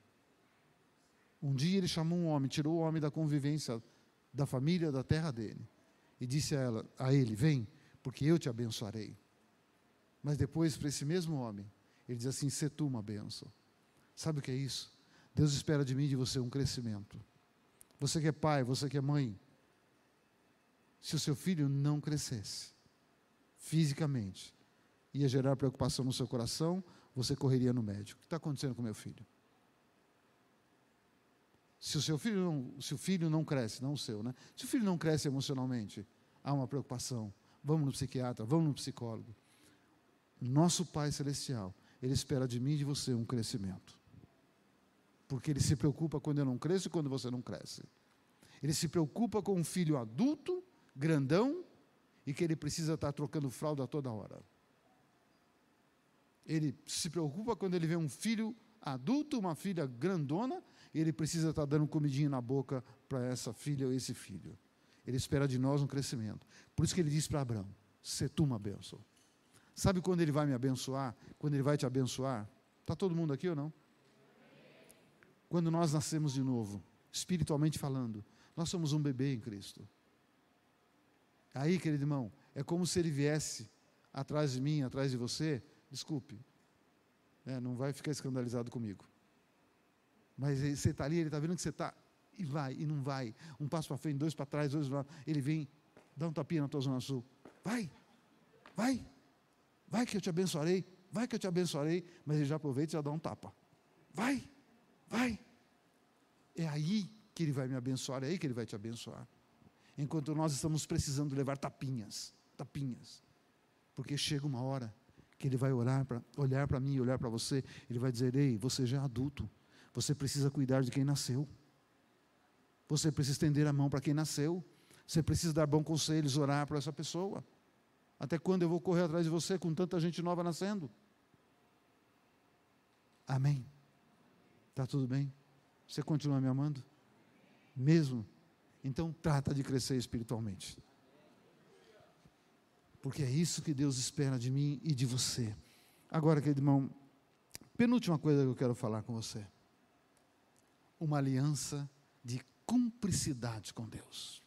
Um dia ele chamou um homem, tirou o homem da convivência da família, da terra dele, e disse a, ela, a ele: Vem, porque eu te abençoarei. Mas depois, para esse mesmo homem, ele diz assim: Se tu uma benção. Sabe o que é isso? Deus espera de mim e de você um crescimento. Você que é pai, você que é mãe, se o seu filho não crescesse fisicamente, ia gerar preocupação no seu coração, você correria no médico. O que está acontecendo com meu filho? Se o seu filho não, se o filho não cresce, não o seu, né? Se o filho não cresce emocionalmente, há uma preocupação. Vamos no psiquiatra, vamos no psicólogo. Nosso Pai Celestial, Ele espera de mim e de você um crescimento. Porque Ele se preocupa quando eu não cresço e quando você não cresce. Ele se preocupa com um filho adulto, grandão, e que ele precisa estar trocando fralda toda hora. Ele se preocupa quando ele vê um filho adulto, uma filha grandona, e ele precisa estar dando comidinha na boca para essa filha ou esse filho. Ele espera de nós um crescimento. Por isso que ele diz para Abraão: Se tu uma bênção. Sabe quando ele vai me abençoar? Quando ele vai te abençoar? Está todo mundo aqui ou não? Quando nós nascemos de novo, espiritualmente falando, nós somos um bebê em Cristo. Aí, querido irmão, é como se ele viesse atrás de mim, atrás de você, Desculpe. É, não vai ficar escandalizado comigo. Mas você está ali, ele está vendo que você está, e vai, e não vai. Um passo para frente, dois para trás, dois para Ele vem, dá um tapinha na tua zona sul. Vai, vai, vai que eu te abençoarei, vai que eu te abençoarei. Mas ele já aproveita e já dá um tapa. Vai, vai. É aí que ele vai me abençoar, é aí que ele vai te abençoar. Enquanto nós estamos precisando levar tapinhas, tapinhas. Porque chega uma hora que ele vai orar pra, olhar para mim, olhar para você, ele vai dizer: Ei, você já é adulto, Você precisa cuidar de quem nasceu. Você precisa estender a mão para quem nasceu. Você precisa dar bons conselhos, orar para essa pessoa. Até quando eu vou correr atrás de você com tanta gente nova nascendo? Amém. Está tudo bem? Você continua me amando? Mesmo? Então trata de crescer espiritualmente. Porque é isso que Deus espera de mim e de você. Agora, querido irmão, penúltima coisa que eu quero falar com você. Uma aliança de cumplicidade com Deus.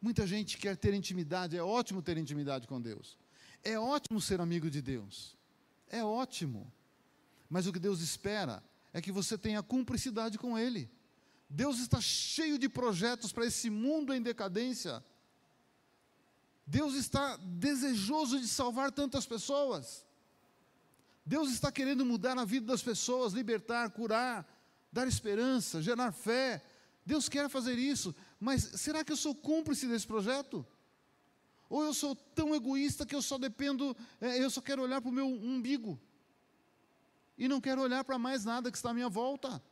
Muita gente quer ter intimidade, é ótimo ter intimidade com Deus. É ótimo ser amigo de Deus. É ótimo. Mas o que Deus espera é que você tenha cumplicidade com Ele. Deus está cheio de projetos para esse mundo em decadência. Deus está desejoso de salvar tantas pessoas. Deus está querendo mudar a vida das pessoas, libertar, curar, dar esperança, gerar fé. Deus quer fazer isso, mas será que eu sou cúmplice desse projeto? Ou eu sou tão egoísta que eu só dependo, é, eu só quero olhar para o meu umbigo e não quero olhar para mais nada que está à minha volta?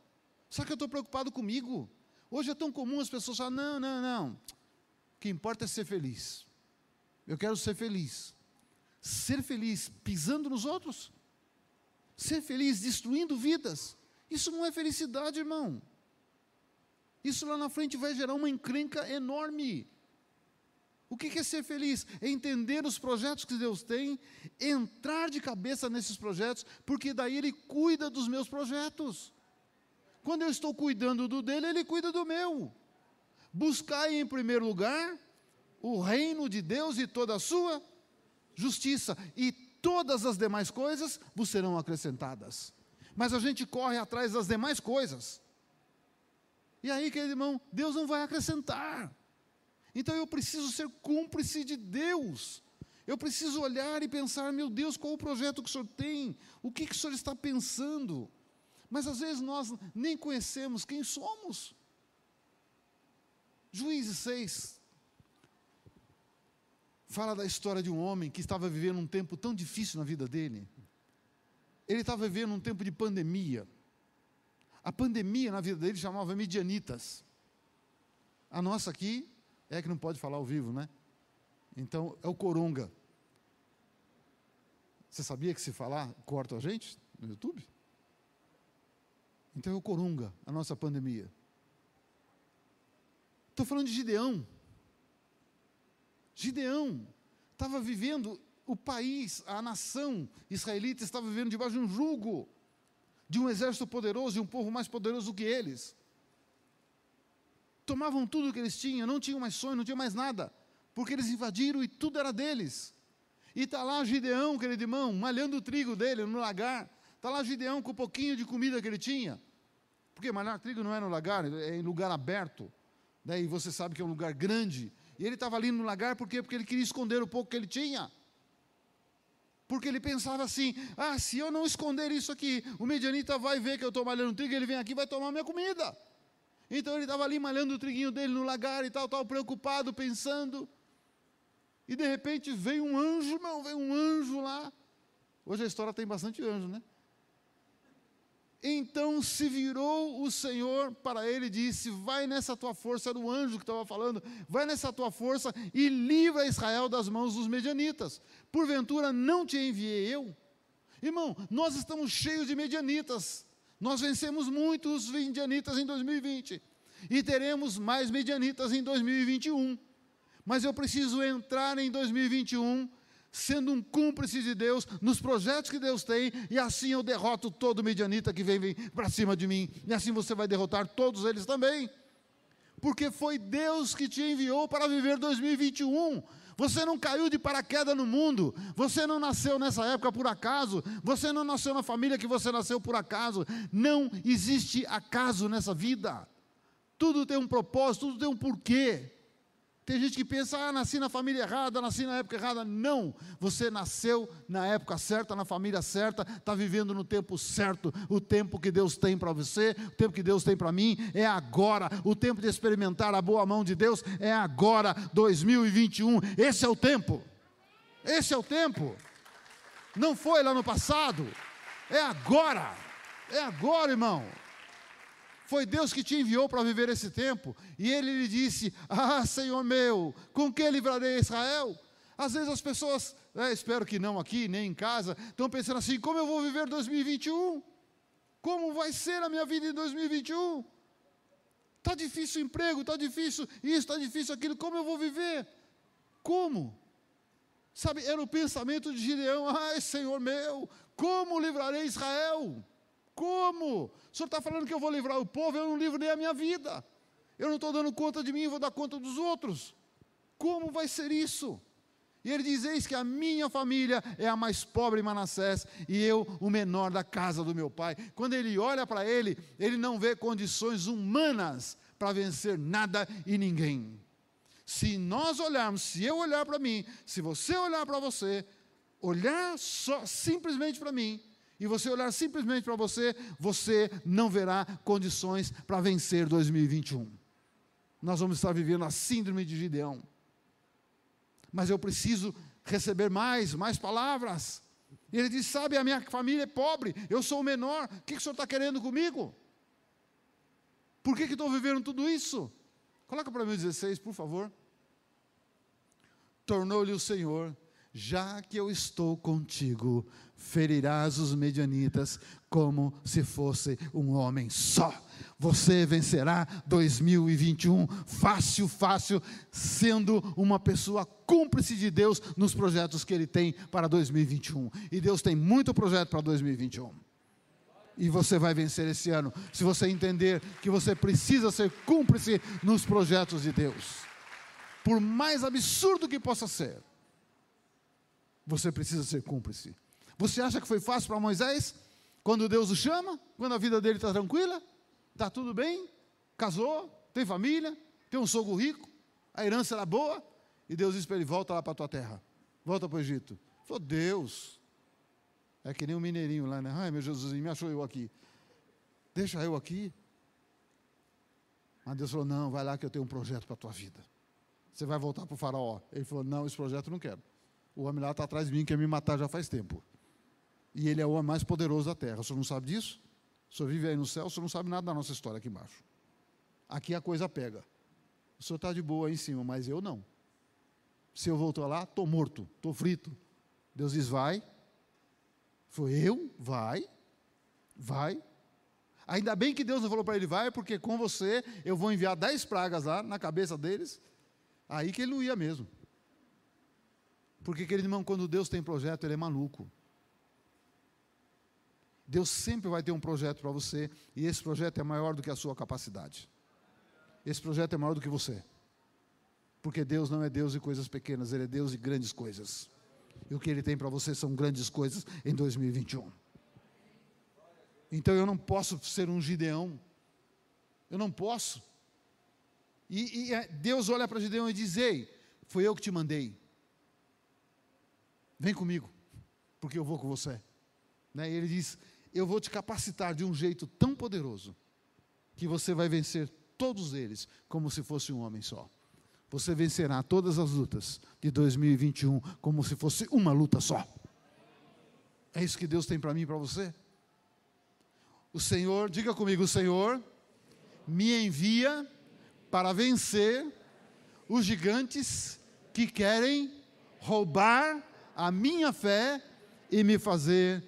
Será que eu estou preocupado comigo? Hoje é tão comum as pessoas falarem: não, não, não. O que importa é ser feliz. Eu quero ser feliz. Ser feliz pisando nos outros? Ser feliz destruindo vidas? Isso não é felicidade, irmão. Isso lá na frente vai gerar uma encrenca enorme. O que é ser feliz? É entender os projetos que Deus tem, entrar de cabeça nesses projetos, porque daí Ele cuida dos meus projetos. Quando eu estou cuidando do dele, Ele cuida do meu. Buscai em primeiro lugar o reino de Deus e toda a sua justiça, e todas as demais coisas vos serão acrescentadas. Mas a gente corre atrás das demais coisas. E aí, querido irmão, Deus não vai acrescentar. Então eu preciso ser cúmplice de Deus. Eu preciso olhar e pensar, meu Deus, qual o projeto que o Senhor tem? O que, que o Senhor está pensando? Mas às vezes nós nem conhecemos quem somos. Juízes 6 fala da história de um homem que estava vivendo um tempo tão difícil na vida dele. Ele estava vivendo um tempo de pandemia. A pandemia na vida dele chamava Midianitas. A nossa aqui é que não pode falar ao vivo, né? Então é o coronga. Você sabia que se falar corta a gente no YouTube? Então é o coronga, a nossa pandemia. Estou falando de Gideão. Gideão estava vivendo, o país, a nação israelita estava vivendo debaixo de um jugo de um exército poderoso e um povo mais poderoso do que eles. Tomavam tudo o que eles tinham, não tinham mais sonho, não tinham mais nada, porque eles invadiram e tudo era deles. E está lá Gideão, querido irmão, malhando o trigo dele no lagar. Está lá Gideão com o pouquinho de comida que ele tinha. Porque malhar trigo não é no lagar, é em lugar aberto. Daí você sabe que é um lugar grande. E ele estava ali no lagar por quê? Porque ele queria esconder o pouco que ele tinha porque ele pensava assim: ah, se eu não esconder isso aqui, o medianita vai ver que eu estou malhando trigo, ele vem aqui e vai tomar minha comida. Então ele estava ali malhando o triguinho dele no lagar e tal, tal, preocupado, pensando. E de repente veio um anjo, não, veio um anjo lá. Hoje a história tem bastante anjo, né? Então se virou o Senhor para ele e disse: Vai nessa tua força, era o anjo que estava falando, vai nessa tua força e livra Israel das mãos dos medianitas. Porventura não te enviei eu? Irmão, nós estamos cheios de medianitas. Nós vencemos muitos medianitas em 2020 e teremos mais medianitas em 2021. Mas eu preciso entrar em 2021 sendo um cúmplice de Deus nos projetos que Deus tem, e assim eu derroto todo medianita que vem, vem para cima de mim, e assim você vai derrotar todos eles também, porque foi Deus que te enviou para viver 2021. Você não caiu de paraquedas no mundo, você não nasceu nessa época por acaso, você não nasceu na família que você nasceu por acaso, não existe acaso nessa vida, tudo tem um propósito, tudo tem um porquê. Tem gente que pensa, ah, nasci na família errada, nasci na época errada. Não, você nasceu na época certa, na família certa, está vivendo no tempo certo. O tempo que Deus tem para você, o tempo que Deus tem para mim é agora. O tempo de experimentar a boa mão de Deus é agora, 2021. Esse é o tempo. Esse é o tempo. Não foi lá no passado, é agora. É agora, irmão. Foi Deus que te enviou para viver esse tempo. E ele lhe disse: Ah, Senhor meu, com que livrarei Israel? Às vezes as pessoas, é, espero que não aqui, nem em casa, estão pensando assim: como eu vou viver 2021? Como vai ser a minha vida em 2021? Está difícil o emprego, está difícil isso, está difícil aquilo, como eu vou viver? Como? Sabe, era o pensamento de Gideão: ai, Senhor meu, como livrarei Israel? Como? O senhor está falando que eu vou livrar o povo, eu não livro nem a minha vida. Eu não estou dando conta de mim, vou dar conta dos outros. Como vai ser isso? E ele diz: Eis que a minha família é a mais pobre em Manassés, e eu o menor da casa do meu pai. Quando ele olha para ele, ele não vê condições humanas para vencer nada e ninguém. Se nós olharmos, se eu olhar para mim, se você olhar para você, olhar só simplesmente para mim, e você olhar simplesmente para você, você não verá condições para vencer 2021. Nós vamos estar vivendo a síndrome de Gideão. Mas eu preciso receber mais, mais palavras. E ele diz: Sabe, a minha família é pobre, eu sou o menor, o que, que o senhor está querendo comigo? Por que estou vivendo tudo isso? Coloca para mim o 16, por favor. Tornou-lhe o Senhor já que eu estou contigo, ferirás os medianitas como se fosse um homem só. Você vencerá 2021 fácil, fácil, sendo uma pessoa cúmplice de Deus nos projetos que Ele tem para 2021. E Deus tem muito projeto para 2021. E você vai vencer esse ano, se você entender que você precisa ser cúmplice nos projetos de Deus. Por mais absurdo que possa ser você precisa ser cúmplice. Você acha que foi fácil para Moisés? Quando Deus o chama? Quando a vida dele está tranquila? Está tudo bem? Casou? Tem família? Tem um sogro rico? A herança era boa? E Deus disse para ele: volta lá para a tua terra. Volta para o Egito. Ele falou: Deus. É que nem um mineirinho lá, né? Ai, meu Jesus, me achou eu aqui. Deixa eu aqui. Mas Deus falou: Não, vai lá que eu tenho um projeto para a tua vida. Você vai voltar para o faraó. Ele falou: Não, esse projeto eu não quero. O homem lá está atrás de mim, quer me matar já faz tempo. E ele é o homem mais poderoso da terra. O senhor não sabe disso? O senhor vive aí no céu, o senhor não sabe nada da nossa história aqui embaixo. Aqui a coisa pega. O senhor está de boa aí em cima, mas eu não. Se eu voltar lá, estou morto, estou frito. Deus diz: vai. Foi eu? Vai. Vai. Ainda bem que Deus não falou para ele: vai, porque com você eu vou enviar dez pragas lá na cabeça deles. Aí que ele não ia mesmo. Porque, querido irmão, quando Deus tem projeto, Ele é maluco. Deus sempre vai ter um projeto para você, e esse projeto é maior do que a sua capacidade. Esse projeto é maior do que você. Porque Deus não é Deus de coisas pequenas, Ele é Deus de grandes coisas. E o que Ele tem para você são grandes coisas em 2021. Então eu não posso ser um Gideão. Eu não posso. E, e é, Deus olha para Gideão e diz: Ei, foi eu que te mandei. Vem comigo, porque eu vou com você. Né? E ele diz: Eu vou te capacitar de um jeito tão poderoso que você vai vencer todos eles como se fosse um homem só. Você vencerá todas as lutas de 2021 como se fosse uma luta só. É isso que Deus tem para mim e para você? O Senhor, diga comigo, o Senhor me envia para vencer os gigantes que querem roubar a minha fé e me fazer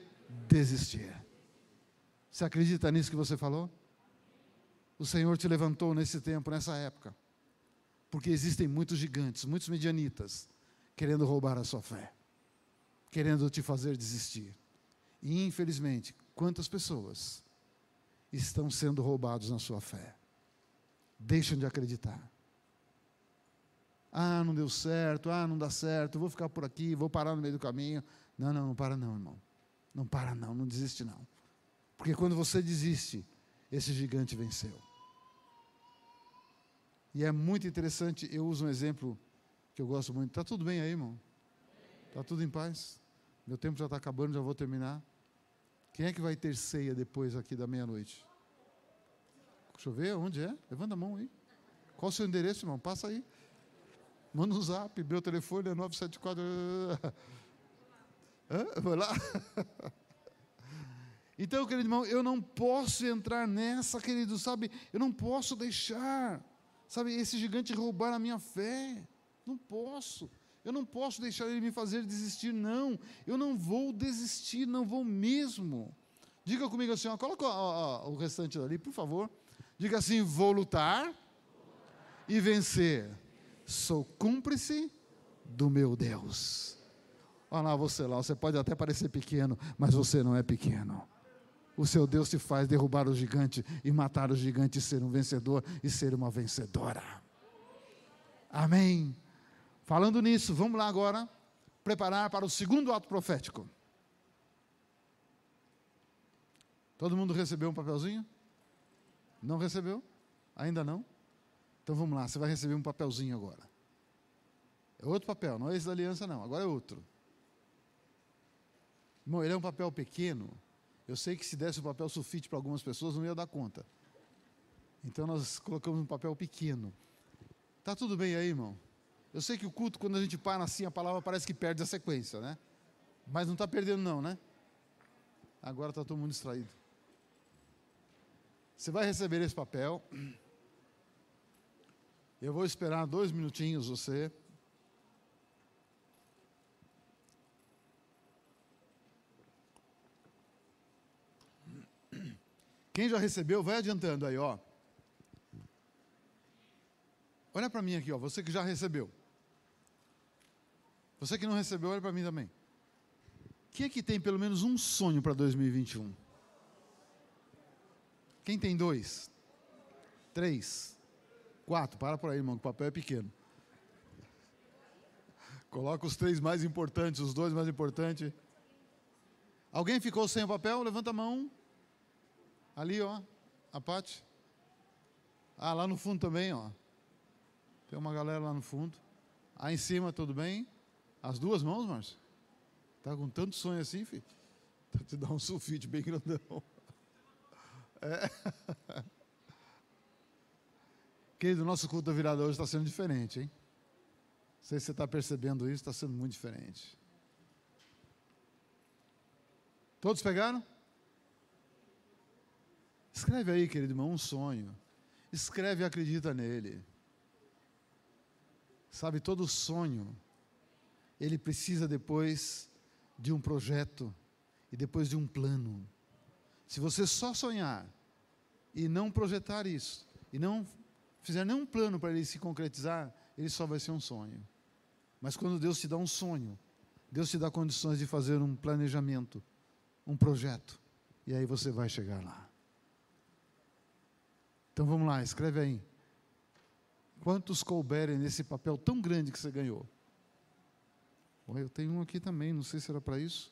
desistir. Você acredita nisso que você falou? O Senhor te levantou nesse tempo, nessa época, porque existem muitos gigantes, muitos medianitas, querendo roubar a sua fé, querendo te fazer desistir. E infelizmente, quantas pessoas estão sendo roubados na sua fé? Deixam de acreditar ah, não deu certo, ah, não dá certo, vou ficar por aqui, vou parar no meio do caminho. Não, não, não para não, irmão. Não para não, não desiste não. Porque quando você desiste, esse gigante venceu. E é muito interessante, eu uso um exemplo que eu gosto muito. Está tudo bem aí, irmão? Está tudo em paz? Meu tempo já está acabando, já vou terminar. Quem é que vai ter ceia depois aqui da meia-noite? Deixa eu ver, onde é? Levanta a mão aí. Qual o seu endereço, irmão? Passa aí. Manda um zap, meu telefone é 974. Hã? Vai lá. Então, querido irmão, eu não posso entrar nessa, querido, sabe? Eu não posso deixar, sabe, esse gigante roubar a minha fé. Não posso. Eu não posso deixar ele me fazer desistir, não. Eu não vou desistir, não vou mesmo. Diga comigo assim, ó, coloca ó, ó, o restante ali, por favor. Diga assim: vou lutar e vencer. Sou cúmplice do meu Deus. Olha lá você lá, você pode até parecer pequeno, mas você não é pequeno. O seu Deus te faz derrubar o gigante e matar o gigante e ser um vencedor e ser uma vencedora. Amém. Falando nisso, vamos lá agora preparar para o segundo ato profético. Todo mundo recebeu um papelzinho? Não recebeu? Ainda não? Então vamos lá, você vai receber um papelzinho agora. É outro papel, não é esse da aliança, não, agora é outro. Irmão, ele é um papel pequeno, eu sei que se desse o papel sulfite para algumas pessoas, não ia dar conta. Então nós colocamos um papel pequeno. Tá tudo bem aí, irmão? Eu sei que o culto, quando a gente para assim, a palavra parece que perde a sequência, né? Mas não está perdendo, não, né? Agora está todo mundo distraído. Você vai receber esse papel. Eu vou esperar dois minutinhos você. Quem já recebeu, vai adiantando aí, ó. Olha para mim aqui, ó, você que já recebeu. Você que não recebeu, olha para mim também. Quem é que tem pelo menos um sonho para 2021? Quem tem dois? Três? Quatro? Para por aí, irmão, que o papel é pequeno. Coloca os três mais importantes, os dois mais importantes. Alguém ficou sem o papel? Levanta a mão. Ali, ó, a Pati. Ah, lá no fundo também, ó. Tem uma galera lá no fundo. Aí em cima, tudo bem? As duas mãos, Márcio? Tá com tanto sonho assim, filho? Tá te dar um sulfite bem grandão. É. (laughs) Querido, o nosso culto da virada hoje está sendo diferente, hein? Não sei se você está percebendo isso, está sendo muito diferente. Todos pegaram? Escreve aí, querido irmão, um sonho. Escreve e acredita nele. Sabe, todo sonho, ele precisa depois de um projeto e depois de um plano. Se você só sonhar e não projetar isso, e não fizer nenhum plano para ele se concretizar, ele só vai ser um sonho. Mas quando Deus te dá um sonho, Deus te dá condições de fazer um planejamento, um projeto, e aí você vai chegar lá. Então vamos lá, escreve aí. Quantos couberem nesse papel tão grande que você ganhou? Eu tenho um aqui também, não sei se era para isso.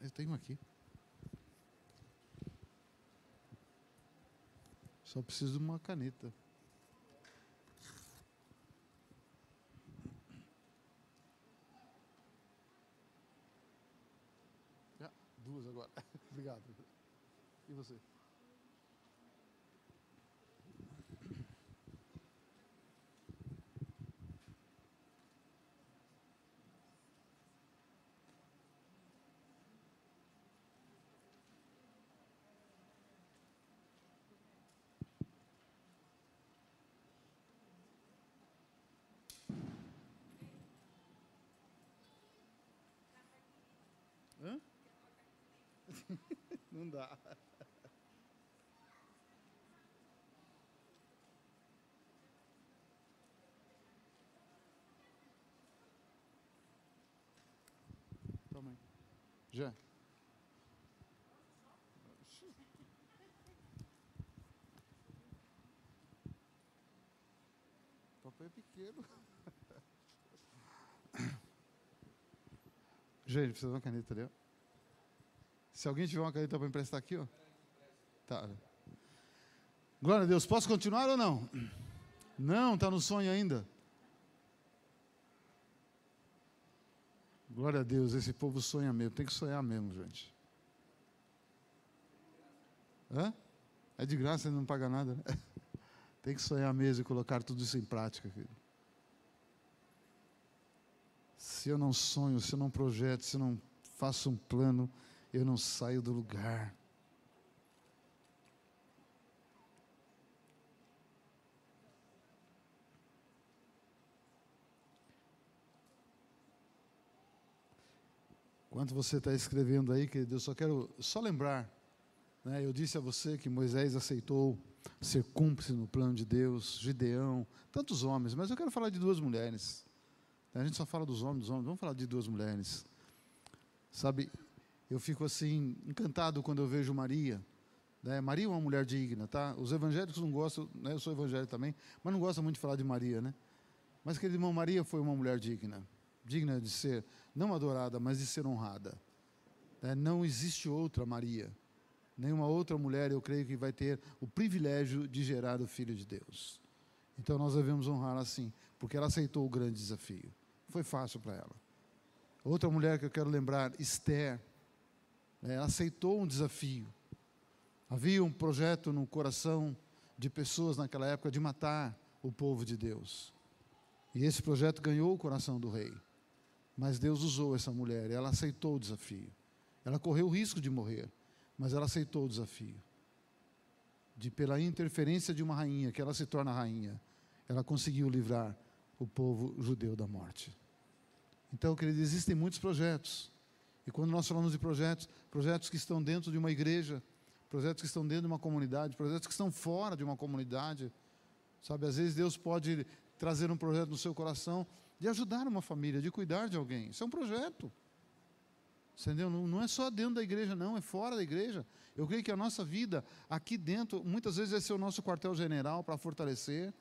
Eu tenho um aqui. Só preciso de uma caneta. duas agora. (laughs) Obrigado. E você? Dá. (laughs) Toma aí. Já. O papel é pequeno. (coughs) Gente, precisa de uma caneta ali, ó. Se alguém tiver uma caneta para emprestar aqui, ó. Tá. Glória a Deus. Posso continuar ou não? Não, está no sonho ainda. Glória a Deus, esse povo sonha mesmo. Tem que sonhar mesmo, gente. Hã? É de graça, ele não paga nada, né? (laughs) Tem que sonhar mesmo e colocar tudo isso em prática, querido. Se eu não sonho, se eu não projeto, se eu não faço um plano, eu não saio do lugar. Enquanto você está escrevendo aí, querido, eu só quero só lembrar. Né, eu disse a você que Moisés aceitou ser cúmplice no plano de Deus, Gideão, tantos homens, mas eu quero falar de duas mulheres. A gente só fala dos homens, dos homens, vamos falar de duas mulheres. Sabe, eu fico assim, encantado quando eu vejo Maria. Né? Maria é uma mulher digna, tá? Os evangélicos não gostam, né? eu sou evangélico também, mas não gostam muito de falar de Maria, né? Mas, querido irmão, Maria foi uma mulher digna digna de ser, não adorada, mas de ser honrada. É, não existe outra Maria, nenhuma outra mulher, eu creio que vai ter o privilégio de gerar o Filho de Deus. Então nós devemos honrar assim, porque ela aceitou o grande desafio. Foi fácil para ela. Outra mulher que eu quero lembrar, Esther, né, aceitou um desafio. Havia um projeto no coração de pessoas naquela época de matar o povo de Deus. E esse projeto ganhou o coração do rei. Mas Deus usou essa mulher, ela aceitou o desafio. Ela correu o risco de morrer, mas ela aceitou o desafio. De pela interferência de uma rainha, que ela se torna rainha, ela conseguiu livrar o povo judeu da morte. Então, querido, existem muitos projetos. E quando nós falamos de projetos, projetos que estão dentro de uma igreja, projetos que estão dentro de uma comunidade, projetos que estão fora de uma comunidade, sabe, às vezes Deus pode trazer um projeto no seu coração de ajudar uma família, de cuidar de alguém. Isso é um projeto. Entendeu? Não, é só dentro da igreja, não, é fora da igreja. Eu creio que a nossa vida aqui dentro, muitas vezes vai ser o nosso quartel-general para fortalecer,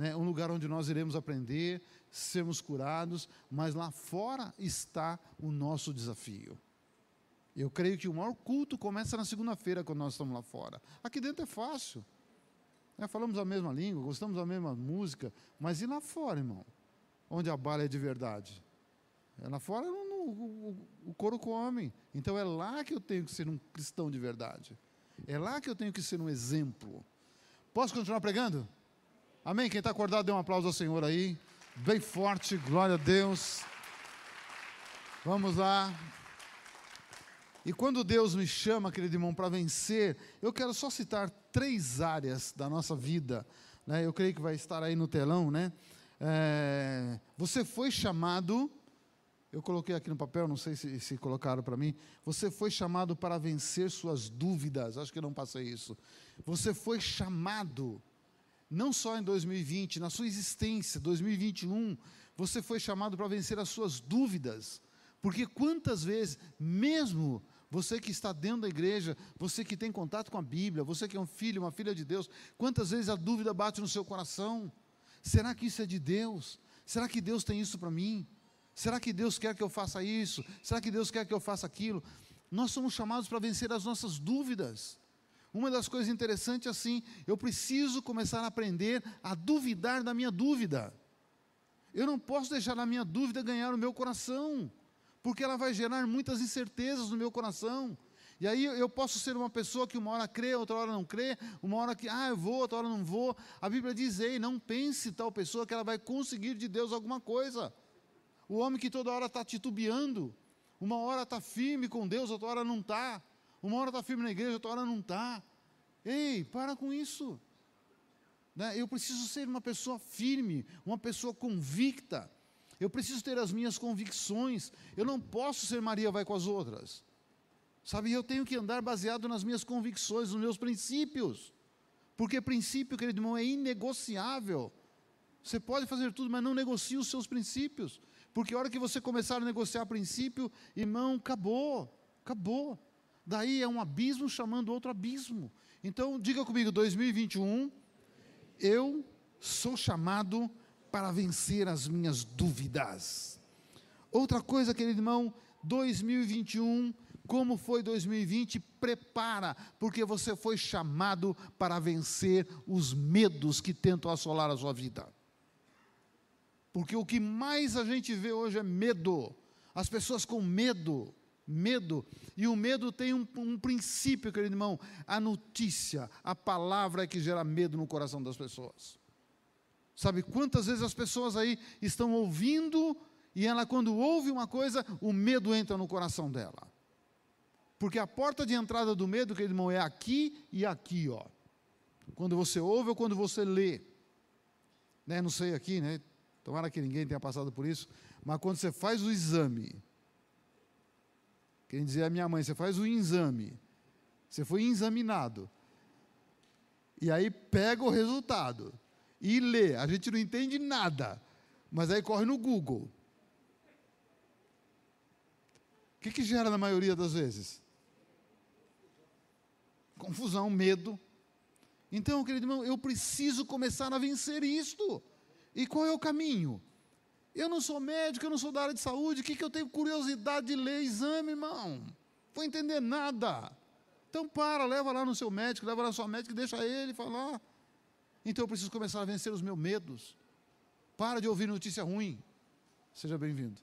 né, um lugar onde nós iremos aprender, sermos curados, mas lá fora está o nosso desafio. Eu creio que o maior culto começa na segunda-feira, quando nós estamos lá fora. Aqui dentro é fácil. Né, falamos a mesma língua, gostamos da mesma música, mas e lá fora, irmão? onde a bala é de verdade? É lá fora no, o, o couro come. Então é lá que eu tenho que ser um cristão de verdade. É lá que eu tenho que ser um exemplo. Posso continuar pregando? Amém? Quem está acordado, dê um aplauso ao Senhor aí. Bem forte, glória a Deus. Vamos lá. E quando Deus me chama, querido irmão, para vencer, eu quero só citar três áreas da nossa vida. Né? Eu creio que vai estar aí no telão, né? É, você foi chamado, eu coloquei aqui no papel, não sei se, se colocaram para mim. Você foi chamado para vencer suas dúvidas. Acho que não passei isso. Você foi chamado, não só em 2020, na sua existência, 2021, você foi chamado para vencer as suas dúvidas. Porque quantas vezes, mesmo você que está dentro da igreja, você que tem contato com a Bíblia, você que é um filho, uma filha de Deus, quantas vezes a dúvida bate no seu coração? Será que isso é de Deus? Será que Deus tem isso para mim? Será que Deus quer que eu faça isso? Será que Deus quer que eu faça aquilo? Nós somos chamados para vencer as nossas dúvidas. Uma das coisas interessantes é assim, eu preciso começar a aprender a duvidar da minha dúvida. Eu não posso deixar a minha dúvida ganhar o meu coração, porque ela vai gerar muitas incertezas no meu coração. E aí eu posso ser uma pessoa que uma hora crê, outra hora não crê, uma hora que, ah, eu vou, outra hora não vou. A Bíblia diz, ei, não pense tal pessoa que ela vai conseguir de Deus alguma coisa. O homem que toda hora está titubeando, uma hora está firme com Deus, outra hora não está. Uma hora está firme na igreja, outra hora não está. Ei, para com isso. Né? Eu preciso ser uma pessoa firme, uma pessoa convicta. Eu preciso ter as minhas convicções. Eu não posso ser Maria vai com as outras. Sabe, eu tenho que andar baseado nas minhas convicções, nos meus princípios. Porque princípio, querido irmão, é inegociável. Você pode fazer tudo, mas não negocie os seus princípios. Porque a hora que você começar a negociar princípio, irmão, acabou. Acabou. Daí é um abismo chamando outro abismo. Então, diga comigo, 2021, eu sou chamado para vencer as minhas dúvidas. Outra coisa, querido irmão, 2021 como foi 2020, prepara, porque você foi chamado para vencer os medos que tentam assolar a sua vida. Porque o que mais a gente vê hoje é medo. As pessoas com medo, medo. E o medo tem um, um princípio, querido irmão: a notícia, a palavra é que gera medo no coração das pessoas. Sabe quantas vezes as pessoas aí estão ouvindo e ela, quando ouve uma coisa, o medo entra no coração dela. Porque a porta de entrada do medo, querido irmão, é aqui e aqui, ó. Quando você ouve ou quando você lê. Né? Não sei aqui, né? Tomara que ninguém tenha passado por isso. Mas quando você faz o exame, quem dizia a minha mãe, você faz o exame, você foi examinado. E aí pega o resultado e lê. A gente não entende nada, mas aí corre no Google. O que, que gera na maioria das vezes? Confusão, medo. Então, querido irmão, eu preciso começar a vencer isto. E qual é o caminho? Eu não sou médico, eu não sou da área de saúde, o que, que eu tenho curiosidade de ler exame, irmão? Vou entender nada. Então para, leva lá no seu médico, leva lá na sua médica e deixa ele falar. Então eu preciso começar a vencer os meus medos. Para de ouvir notícia ruim. Seja bem-vindo.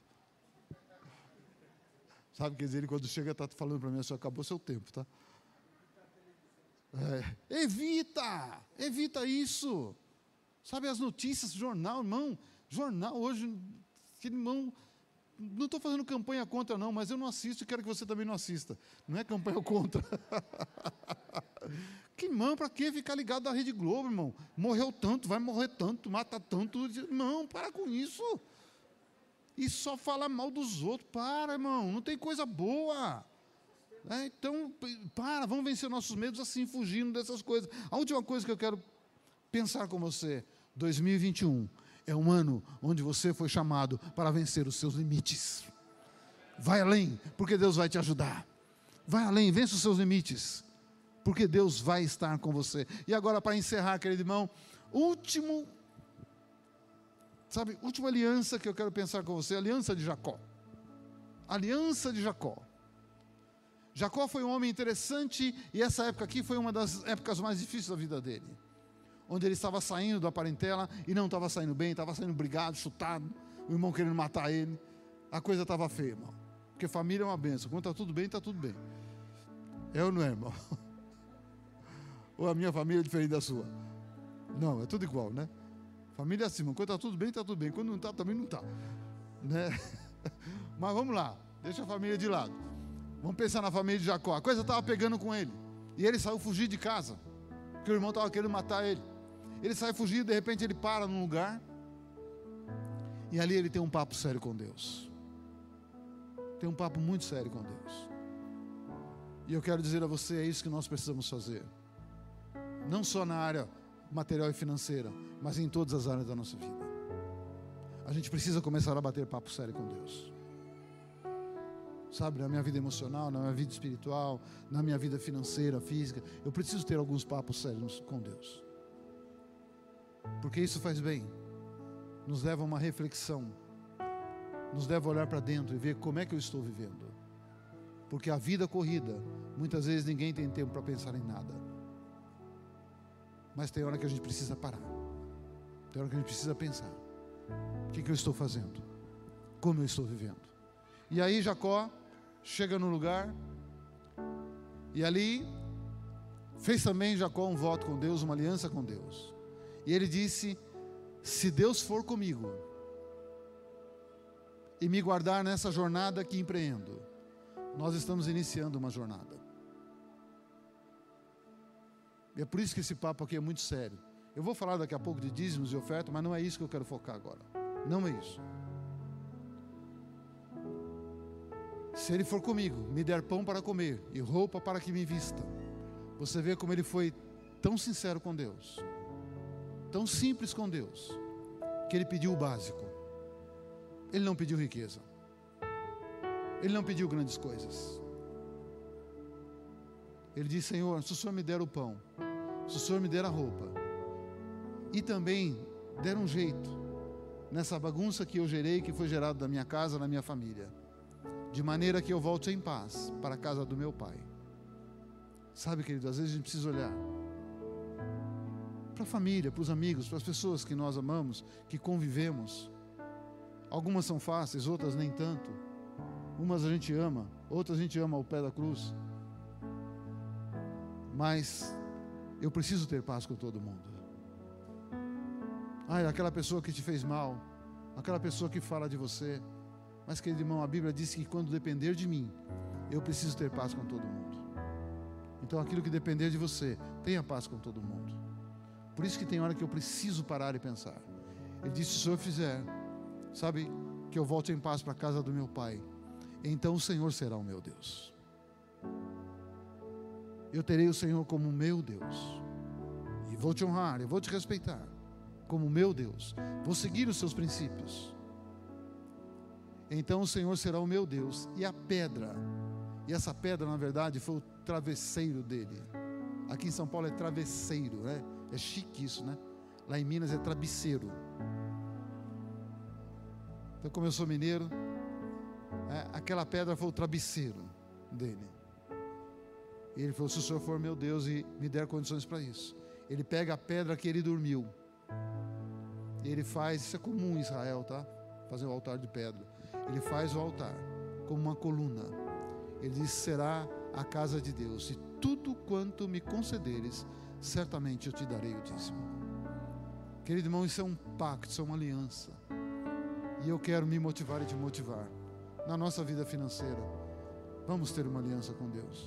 Sabe, quer dizer, ele quando chega está falando para mim, só acabou seu tempo, tá? É, evita, evita isso. Sabe as notícias, jornal, irmão, jornal hoje, que irmão, não estou fazendo campanha contra, não, mas eu não assisto e quero que você também não assista. Não é campanha (laughs) contra. que irmão, para que ficar ligado à Rede Globo, irmão? Morreu tanto, vai morrer tanto, mata tanto. Não, para com isso. E só fala mal dos outros. Para, irmão, não tem coisa boa. É, então, para, vamos vencer nossos medos assim, fugindo dessas coisas. A última coisa que eu quero pensar com você: 2021 é um ano onde você foi chamado para vencer os seus limites. Vai além, porque Deus vai te ajudar. Vai além, vence os seus limites, porque Deus vai estar com você. E agora, para encerrar, querido irmão, último, sabe, última aliança que eu quero pensar com você, aliança de Jacó. Aliança de Jacó. Jacó foi um homem interessante e essa época aqui foi uma das épocas mais difíceis da vida dele onde ele estava saindo da parentela e não estava saindo bem, estava saindo brigado, chutado, o irmão querendo matar ele. A coisa estava feia, irmão. Porque família é uma benção. Quando está tudo bem, está tudo bem. É ou não é, irmão? (laughs) Ou a minha família é diferente da sua? Não, é tudo igual, né? Família é assim, quando está tudo bem, está tudo bem. Quando não está, também não está. Né? (laughs) Mas vamos lá, deixa a família de lado. Vamos pensar na família de Jacó. A coisa estava pegando com ele. E ele saiu fugir de casa. Porque o irmão estava querendo matar ele. Ele sai fugindo, de repente ele para num lugar. E ali ele tem um papo sério com Deus. Tem um papo muito sério com Deus. E eu quero dizer a você, é isso que nós precisamos fazer. Não só na área material e financeira, mas em todas as áreas da nossa vida. A gente precisa começar a bater papo sério com Deus. Sabe, na minha vida emocional, na minha vida espiritual, na minha vida financeira, física, eu preciso ter alguns papos sérios com Deus porque isso faz bem, nos leva a uma reflexão, nos leva a olhar para dentro e ver como é que eu estou vivendo. Porque a vida corrida, muitas vezes ninguém tem tempo para pensar em nada. Mas tem hora que a gente precisa parar, tem hora que a gente precisa pensar: o que, que eu estou fazendo? Como eu estou vivendo? E aí Jacó chega no lugar, e ali fez também Jacó um voto com Deus, uma aliança com Deus. E ele disse: Se Deus for comigo e me guardar nessa jornada que empreendo, nós estamos iniciando uma jornada. E é por isso que esse papo aqui é muito sério. Eu vou falar daqui a pouco de dízimos e oferta, mas não é isso que eu quero focar agora. Não é isso. Se ele for comigo, me der pão para comer e roupa para que me vista, você vê como ele foi tão sincero com Deus tão simples com Deus, que ele pediu o básico. Ele não pediu riqueza. Ele não pediu grandes coisas. Ele disse: Senhor, se o Senhor me der o pão, se o Senhor me der a roupa, e também der um jeito nessa bagunça que eu gerei, que foi gerado da minha casa, na minha família, de maneira que eu volte em paz para a casa do meu pai. Sabe, querido, às vezes a gente precisa olhar para a família, para os amigos, para as pessoas que nós amamos, que convivemos. Algumas são fáceis, outras nem tanto. Umas a gente ama, outras a gente ama ao pé da cruz. Mas eu preciso ter paz com todo mundo. Ai, aquela pessoa que te fez mal, aquela pessoa que fala de você. Mas, querido irmão, a Bíblia diz que quando depender de mim, eu preciso ter paz com todo mundo. Então, aquilo que depender de você, tenha paz com todo mundo. Por isso que tem hora que eu preciso parar e pensar. Ele disse: se senhor fizer, sabe, que eu volte em paz para a casa do meu pai, então o Senhor será o meu Deus. Eu terei o Senhor como meu Deus. E vou te honrar, eu vou te respeitar como meu Deus. Vou seguir os seus princípios. Então o Senhor será o meu Deus e a pedra. E essa pedra, na verdade, foi o travesseiro dele. Aqui em São Paulo é travesseiro, né? É chique isso, né? Lá em Minas é travesseiro. Então, como eu sou mineiro, é, aquela pedra foi o travesseiro dele. E ele falou: Se o Senhor for meu Deus e me der condições para isso. Ele pega a pedra que ele dormiu. E ele faz, isso é comum em Israel, tá? Fazer o altar de pedra. Ele faz o altar como uma coluna. Ele diz: Será a casa de Deus, e tudo quanto me concederes, certamente eu te darei o dízimo. Querido irmão, isso é um pacto, isso é uma aliança. E eu quero me motivar e te motivar na nossa vida financeira. Vamos ter uma aliança com Deus.